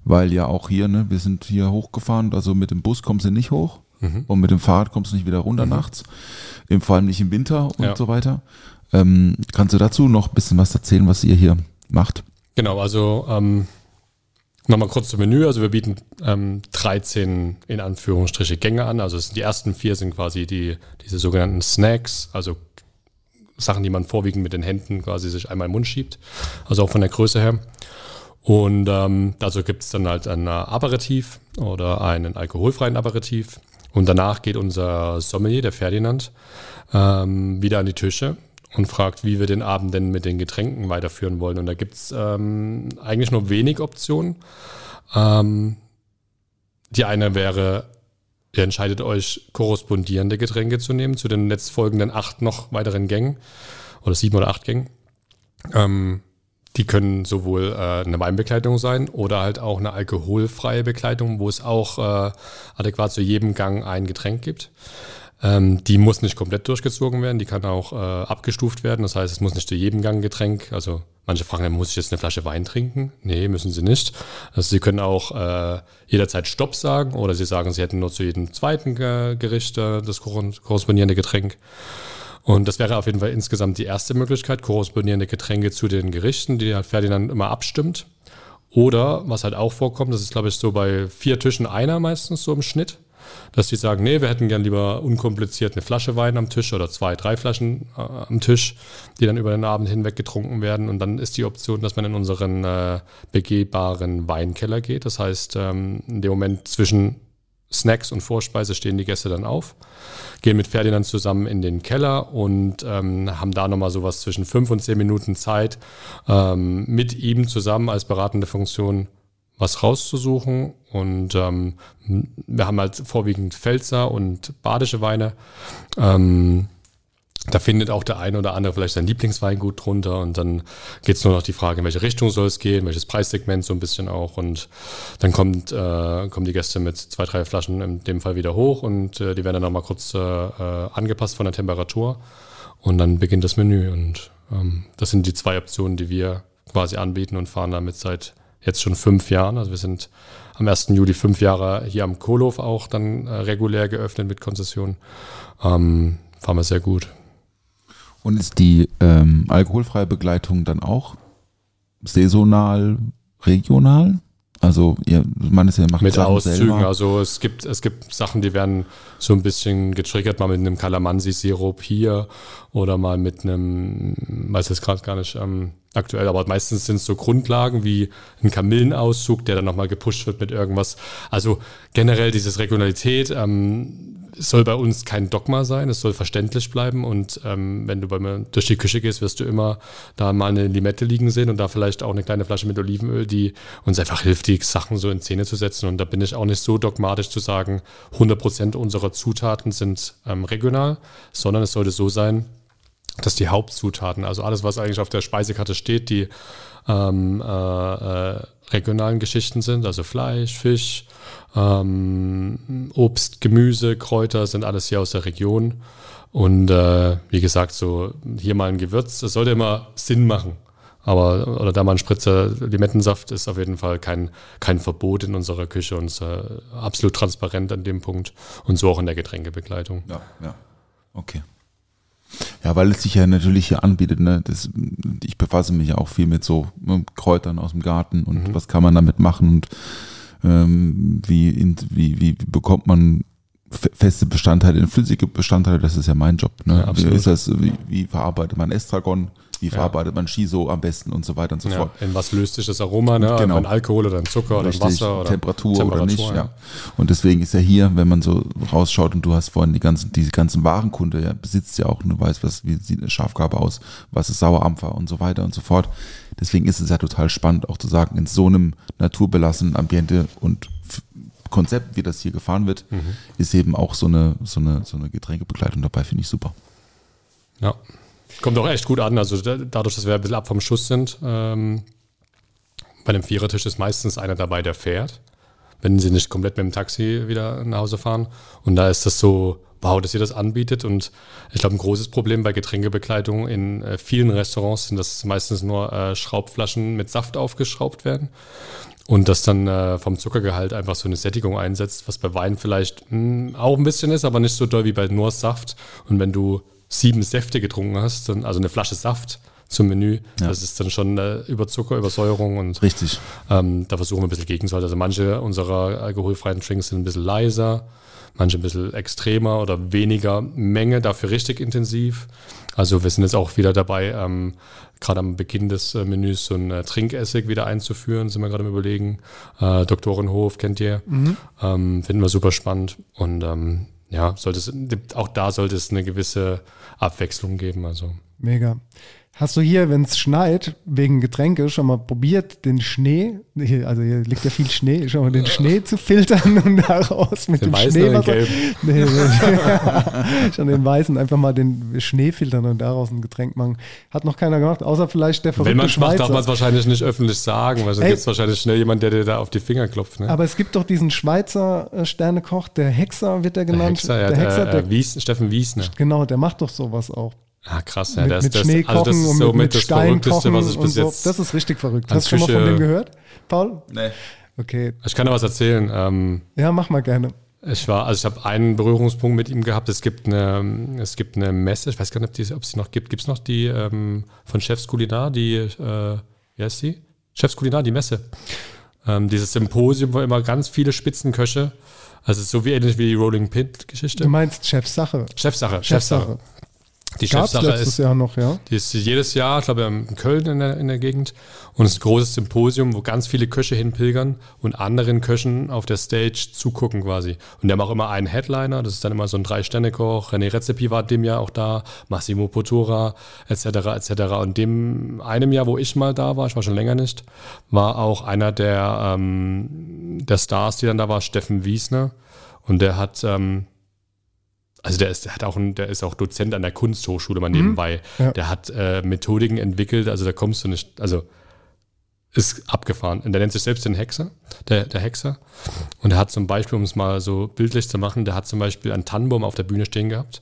weil ja auch hier, ne, wir sind hier hochgefahren, also mit dem Bus kommst du nicht hoch Mhm. und mit dem Fahrrad kommst du nicht wieder runter nachts, im, vor allem nicht im Winter und Ja. so weiter. Ähm, kannst du dazu noch ein bisschen was erzählen, was ihr hier macht? Genau, also ähm, nochmal kurz zum Menü. Also wir bieten ähm, 13 in Anführungsstriche Gänge an. Also die ersten vier sind quasi die, diese sogenannten Snacks, also Sachen, die man vorwiegend mit den Händen quasi sich einmal im Mund schiebt. Also auch von der Größe her. Und ähm, dazu gibt es dann halt ein Aperitif oder einen alkoholfreien Aperitif. Und danach geht unser Sommelier, der Ferdinand, ähm, wieder an die Tische und fragt, wie wir den Abend denn mit den Getränken weiterführen wollen. Und da gibt es ähm, eigentlich nur wenig Optionen. Ähm, die eine wäre, ihr entscheidet euch, korrespondierende Getränke zu nehmen zu den jetzt folgenden acht noch weiteren Gängen. oder sieben oder acht Gängen. Ähm, die können sowohl äh, eine Weinbegleitung sein oder halt auch eine alkoholfreie Begleitung, wo es auch äh, adäquat zu jedem Gang ein Getränk gibt. Ähm, die muss nicht komplett durchgezogen werden, die kann auch äh, abgestuft werden. Das heißt, es muss nicht zu jedem Gang Getränk, also manche fragen, muss ich jetzt eine Flasche Wein trinken? Nee, müssen sie nicht. Also sie können auch äh, jederzeit Stopp sagen oder sie sagen, sie hätten nur zu jedem zweiten Gericht äh, das korrespondierende Getränk. Und das wäre auf jeden Fall insgesamt die erste Möglichkeit, korrespondierende Getränke zu den Gerichten, die halt Ferdinand immer abstimmt. Oder, was halt auch vorkommt, das ist glaube ich so bei vier Tischen einer meistens so im Schnitt, dass die sagen, nee, wir hätten gern lieber unkompliziert eine Flasche Wein am Tisch oder zwei, drei Flaschen äh, am Tisch, die dann über den Abend hinweg getrunken werden. Und dann ist die Option, dass man in unseren äh, begehbaren Weinkeller geht. Das heißt, ähm, in dem Moment zwischen Snacks und Vorspeise stehen die Gäste dann auf, gehen mit Ferdinand zusammen in den Keller und ähm, haben da nochmal sowas zwischen fünf und zehn Minuten Zeit, ähm, mit ihm zusammen als beratende Funktion was rauszusuchen. Und ähm, wir haben halt vorwiegend Pfälzer und badische Weine. Ähm, da findet auch der eine oder andere vielleicht sein Lieblingsweingut drunter. Und dann geht es nur noch die Frage, in welche Richtung soll es gehen, welches Preissegment so ein bisschen auch. Und dann kommt, äh, kommen die Gäste mit zwei, drei Flaschen in dem Fall wieder hoch. Und äh, die werden dann nochmal kurz äh, äh, angepasst von der Temperatur. Und dann beginnt das Menü. Und ähm, das sind die zwei Optionen, die wir quasi anbieten und fahren damit seit jetzt schon fünf Jahren. Also wir sind am 1. Juli fünf Jahre hier am Kohlhof auch dann äh, regulär geöffnet mit Konzession. Ähm, fahren wir sehr gut. Und ist die ähm, alkoholfreie Begleitung dann auch saisonal, regional? Also ihr, man ist ja macht mit Auszügen. Selber. Also es gibt es gibt Sachen, die werden so ein bisschen getriggert, mal mit einem Calamansi-Sirup hier oder mal mit einem, weiß jetzt gerade gar nicht ähm, aktuell, aber meistens sind es so Grundlagen wie ein Kamillenauszug, der dann nochmal gepusht wird mit irgendwas. Also generell dieses Regionalität. Ähm, es soll bei uns kein Dogma sein, es soll verständlich bleiben und ähm, wenn du bei mir durch die Küche gehst, wirst du immer da mal eine Limette liegen sehen und da vielleicht auch eine kleine Flasche mit Olivenöl, die uns einfach hilft, die Sachen so in Szene zu setzen und da bin ich auch nicht so dogmatisch zu sagen, 100% unserer Zutaten sind ähm, regional, sondern es sollte so sein, dass die Hauptzutaten, also alles, was eigentlich auf der Speisekarte steht, die ähm, äh, äh, regionalen Geschichten sind, also Fleisch, Fisch, ähm, Obst, Gemüse, Kräuter sind alles hier aus der Region. Und äh, wie gesagt, so hier mal ein Gewürz, das sollte immer Sinn machen. Aber, oder da mal ein Spritzer Limettensaft ist auf jeden Fall kein, kein Verbot in unserer Küche und äh, absolut transparent an dem Punkt und so auch in der Getränkebegleitung. Ja, ja. Okay. Ja, weil es sich ja natürlich hier anbietet. Ne? Das, ich befasse mich ja auch viel mit so ne, Kräutern aus dem Garten und mhm. was kann man damit machen und ähm, wie, in, wie, wie bekommt man feste Bestandteile, flüssige Bestandteile, das ist ja mein Job. Ne? Ja, wie, ist das, wie, wie verarbeitet man Estragon? Wie verarbeitet man Shiso am besten und so weiter und so ja, fort. In was löst sich das Aroma? Ne? Genau. Ein Alkohol oder ein Zucker Richtig, oder Wasser oder Temperatur, Temperatur oder nicht. Ja. ja. Und deswegen ist ja hier, wenn man so rausschaut und du hast vorhin die ganzen, diese ganzen Warenkunde, ja, besitzt ja auch, du weißt, was, wie sieht eine Schafgabe aus, was ist Sauerampfer und so weiter und so fort. Deswegen ist es ja total spannend, auch zu sagen, in so einem naturbelassenen Ambiente und Konzept, wie das hier gefahren wird, mhm. ist eben auch so eine, so eine, so eine Getränkebegleitung dabei, finde ich super. Ja, Kommt auch echt gut an. Also dadurch, dass wir ein bisschen ab vom Schuss sind, ähm, bei einem Vierertisch ist meistens einer dabei, der fährt, wenn sie nicht komplett mit dem Taxi wieder nach Hause fahren. Und da ist das so, wow, dass ihr das anbietet. Und ich glaube, ein großes Problem bei Getränkebegleitung in äh, vielen Restaurants sind, dass meistens nur äh, Schraubflaschen mit Saft aufgeschraubt werden. Und dass dann äh, vom Zuckergehalt einfach so eine Sättigung einsetzt, was bei Wein vielleicht mh, hm, auch ein bisschen ist, aber nicht so doll wie bei nur Saft. Und wenn du sieben Säfte getrunken hast, dann, also eine Flasche Saft zum Menü, ja. das ist dann schon äh, Überzucker, Übersäuerung und richtig. Ähm, da versuchen wir ein bisschen gegenzuhalten. Also manche unserer alkoholfreien Drinks sind ein bisschen leiser, manche ein bisschen extremer oder weniger Menge, dafür richtig intensiv. Also wir sind jetzt auch wieder dabei, ähm, gerade am Beginn des äh, Menüs so ein äh, Trinkessig wieder einzuführen, sind wir gerade im Überlegen. Äh, Doktorenhof kennt ihr, mhm. ähm, finden wir super spannend und ähm, ja, sollte es, auch da sollte es eine gewisse Abwechslung geben. Also. Mega. Hast du hier, wenn es schneit, wegen Getränke schon mal probiert, den Schnee, hier, also hier liegt ja viel Schnee, schon mal den Schnee zu filtern und daraus mit Den dem Schneewasser. Nee, nee, schon den weißen, einfach mal den Schnee filtern und daraus ein Getränk machen. Hat noch keiner gemacht, außer vielleicht der verrückte Wenn man es macht, darf man es wahrscheinlich nicht öffentlich sagen, weil sonst Ey. gibt es wahrscheinlich schnell jemand, der dir da auf die Finger klopft. Ne? Aber es gibt doch diesen Schweizer äh, Sternekoch, der Hexer wird er der genannt. Hexer, ja, der der, Hexer, der, äh, Wies, Steffen Wiesner. genau, der macht doch sowas auch. Ah, krass, ja, mit, das, mit das, Schnee also das kochen ist und so mit, mit mit das Stein Verrückteste, kochen was ich bis so. jetzt. Das ist richtig verrückt. Hast du schon mal von dem gehört, Paul? Nee. Okay, ich kann da was erzählen. Ähm, ja, mach mal gerne. Ich war, also ich habe einen Berührungspunkt mit ihm gehabt. Es gibt eine, es gibt eine Messe, ich weiß gar nicht, ob, die, ob es die noch gibt. Gibt es noch die ähm, von Chefs Kulinar, die, äh, wie heißt die? Chefs Kulinar, die Messe. Ähm, dieses Symposium, wo immer ganz viele Spitzenköche, also es ist so wie ähnlich wie die Rolling Pin-Geschichte. Du meinst Chefsache. Chefsache, Chefsache. Chefsache. Die Gab es Chefsache letztes ist, Jahr noch, ja. die ist jedes Jahr, ich glaube in Köln in der, in der Gegend. Und es ist ein großes Symposium, wo ganz viele Köche hinpilgern und anderen Köchen auf der Stage zugucken quasi. Und die haben auch immer einen Headliner, das ist dann immer so ein Drei-Sterne-Koch. René Rezepi war dem Jahr auch da, Massimo Potora, etc., etc. Und dem einem Jahr, wo ich mal da war, ich war schon länger nicht, war auch einer der, ähm, der Stars, die dann da war, Steffen Wiesner. Und der hat... Ähm, also der ist, der hat auch ein, der ist auch Dozent an der Kunsthochschule mal nebenbei. Ja. Der hat äh, Methodiken entwickelt, also da kommst du nicht, also ist abgefahren. Und der nennt sich selbst den Hexer, der, der Hexer. Und er hat zum Beispiel, um es mal so bildlich zu machen, der hat zum Beispiel einen Tannenbaum auf der Bühne stehen gehabt.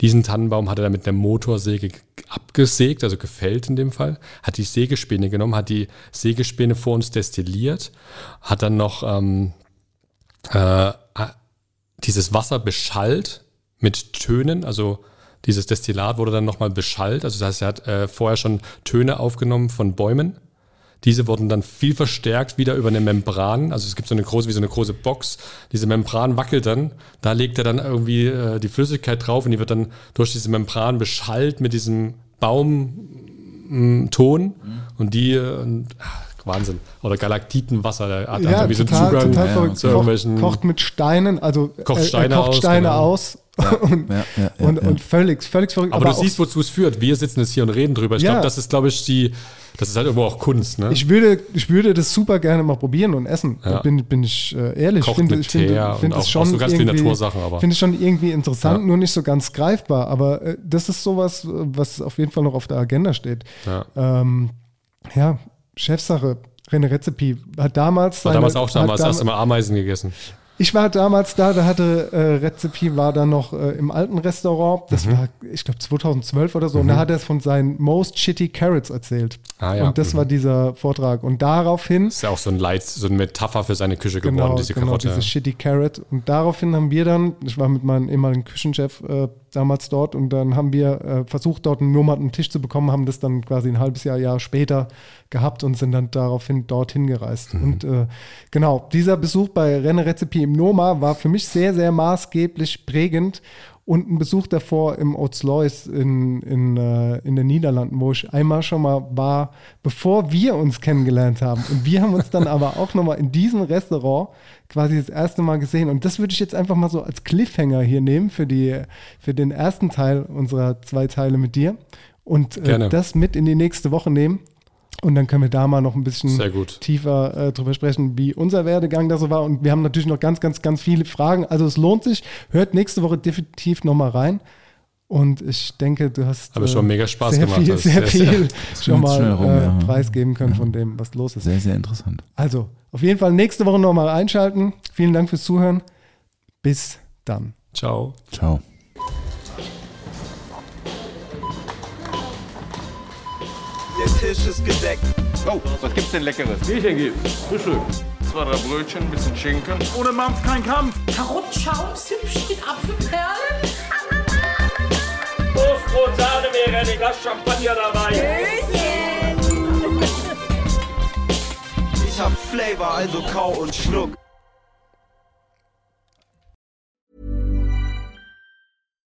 Diesen Tannenbaum hat er dann mit einer Motorsäge abgesägt, also gefällt in dem Fall, hat die Sägespäne genommen, hat die Sägespäne vor uns destilliert, hat dann noch ähm, äh, dieses Wasser beschallt mit Tönen, also dieses Destillat wurde dann nochmal beschallt, also das heißt, er hat äh, vorher schon Töne aufgenommen von Bäumen. Diese wurden dann viel verstärkt wieder über eine Membran, also es gibt so eine große, wie so eine große Box, diese Membran wackelt dann, da legt er dann irgendwie äh, die Flüssigkeit drauf und die wird dann durch diese Membran beschallt mit diesem Baumton und die, äh, und, ach, Wahnsinn. Oder Galaktitenwasser, der hat Ja, irgendwie so total, Zugang total ja, zu Kocht, irgendwelchen kocht mit Steinen, also Kocht er Steine kocht aus, Steine genau. aus und, Ja, ja, ja, und, ja. und völlig, völlig verrückt. Aber, du auch- siehst, wozu es führt. Wir sitzen jetzt hier und reden drüber. Ich Ja. glaube, das ist, glaube ich, die, das ist halt irgendwo auch Kunst, ne? Ich würde, ich würde das super gerne mal probieren und essen. Ja. Da bin, bin ich äh, ehrlich. Kocht ich finde, ich finde und es schon auch so ganz viele irgendwie- Natursachen, aber- Finde ich schon irgendwie interessant, Ja. nur nicht so ganz greifbar. Aber äh, das ist sowas, was auf jeden Fall noch auf der Agenda steht. Ja. Ähm, ja, Chefsache. René Rezepi hat damals. War seine- damals auch damals dam- erst einmal Ameisen gegessen. Ich war damals da, da hatte äh, Rezepi war dann noch äh, im alten Restaurant. Das Mhm. war, ich glaube, 2012 oder so. Und da hat er es von seinen Most Shitty Carrots erzählt. Ah, ja. Und das war dieser Vortrag. Und daraufhin Ist ja auch so ein Leit, so eine Metapher für seine Küche geworden, Genau, diese genau Karotte. diese Shitty Carrot. Und daraufhin haben wir dann, ich war mit meinem ehemaligen Küchenchef äh, damals dort und dann haben wir äh, versucht, dort einen einen Tisch zu bekommen, haben das dann quasi ein halbes Jahr, Jahr später gehabt und sind dann daraufhin dorthin gereist. Mhm. Und äh, genau, dieser Besuch bei Renne Rezepi im Noma war für mich sehr, sehr maßgeblich prägend. Und ein Besuch davor im Otzlois in, in, äh, in den Niederlanden, wo ich einmal schon mal war, bevor wir uns kennengelernt haben. Und wir haben uns dann aber auch nochmal in diesem Restaurant quasi das erste Mal gesehen. Und das würde ich jetzt einfach mal so als Cliffhanger hier nehmen für, die, für den ersten Teil unserer zwei Teile mit dir. Und äh, das mit in die nächste Woche nehmen. Und dann können wir da mal noch ein bisschen Sehr gut. tiefer äh, drüber sprechen, wie unser Werdegang da so war. Und wir haben natürlich noch ganz, ganz, ganz viele Fragen. Also es lohnt sich. Hört nächste Woche definitiv nochmal rein. Und ich denke, du hast Aber schon mega Spaß sehr gemacht. viel, sehr sehr, viel schon mal rum, äh, ja. preisgeben können von dem, was los ist. Sehr, sehr interessant. Also, auf jeden Fall nächste Woche nochmal einschalten. Vielen Dank fürs Zuhören. Bis dann. Ciao. Ciao. Der Tisch ist gedeckt. Oh, was gibt's denn Leckeres? Bierchen gibt's. Frühstück. Zwei, drei Brötchen, ein bisschen Schinken. Ohne Mampf kein Kampf. Karottenschaum, Zimtstück, Apfelperlen. Toastbrot, Sahne wäre ein Glas Champagner dabei. Ich hab Flavor, also kau und schluck.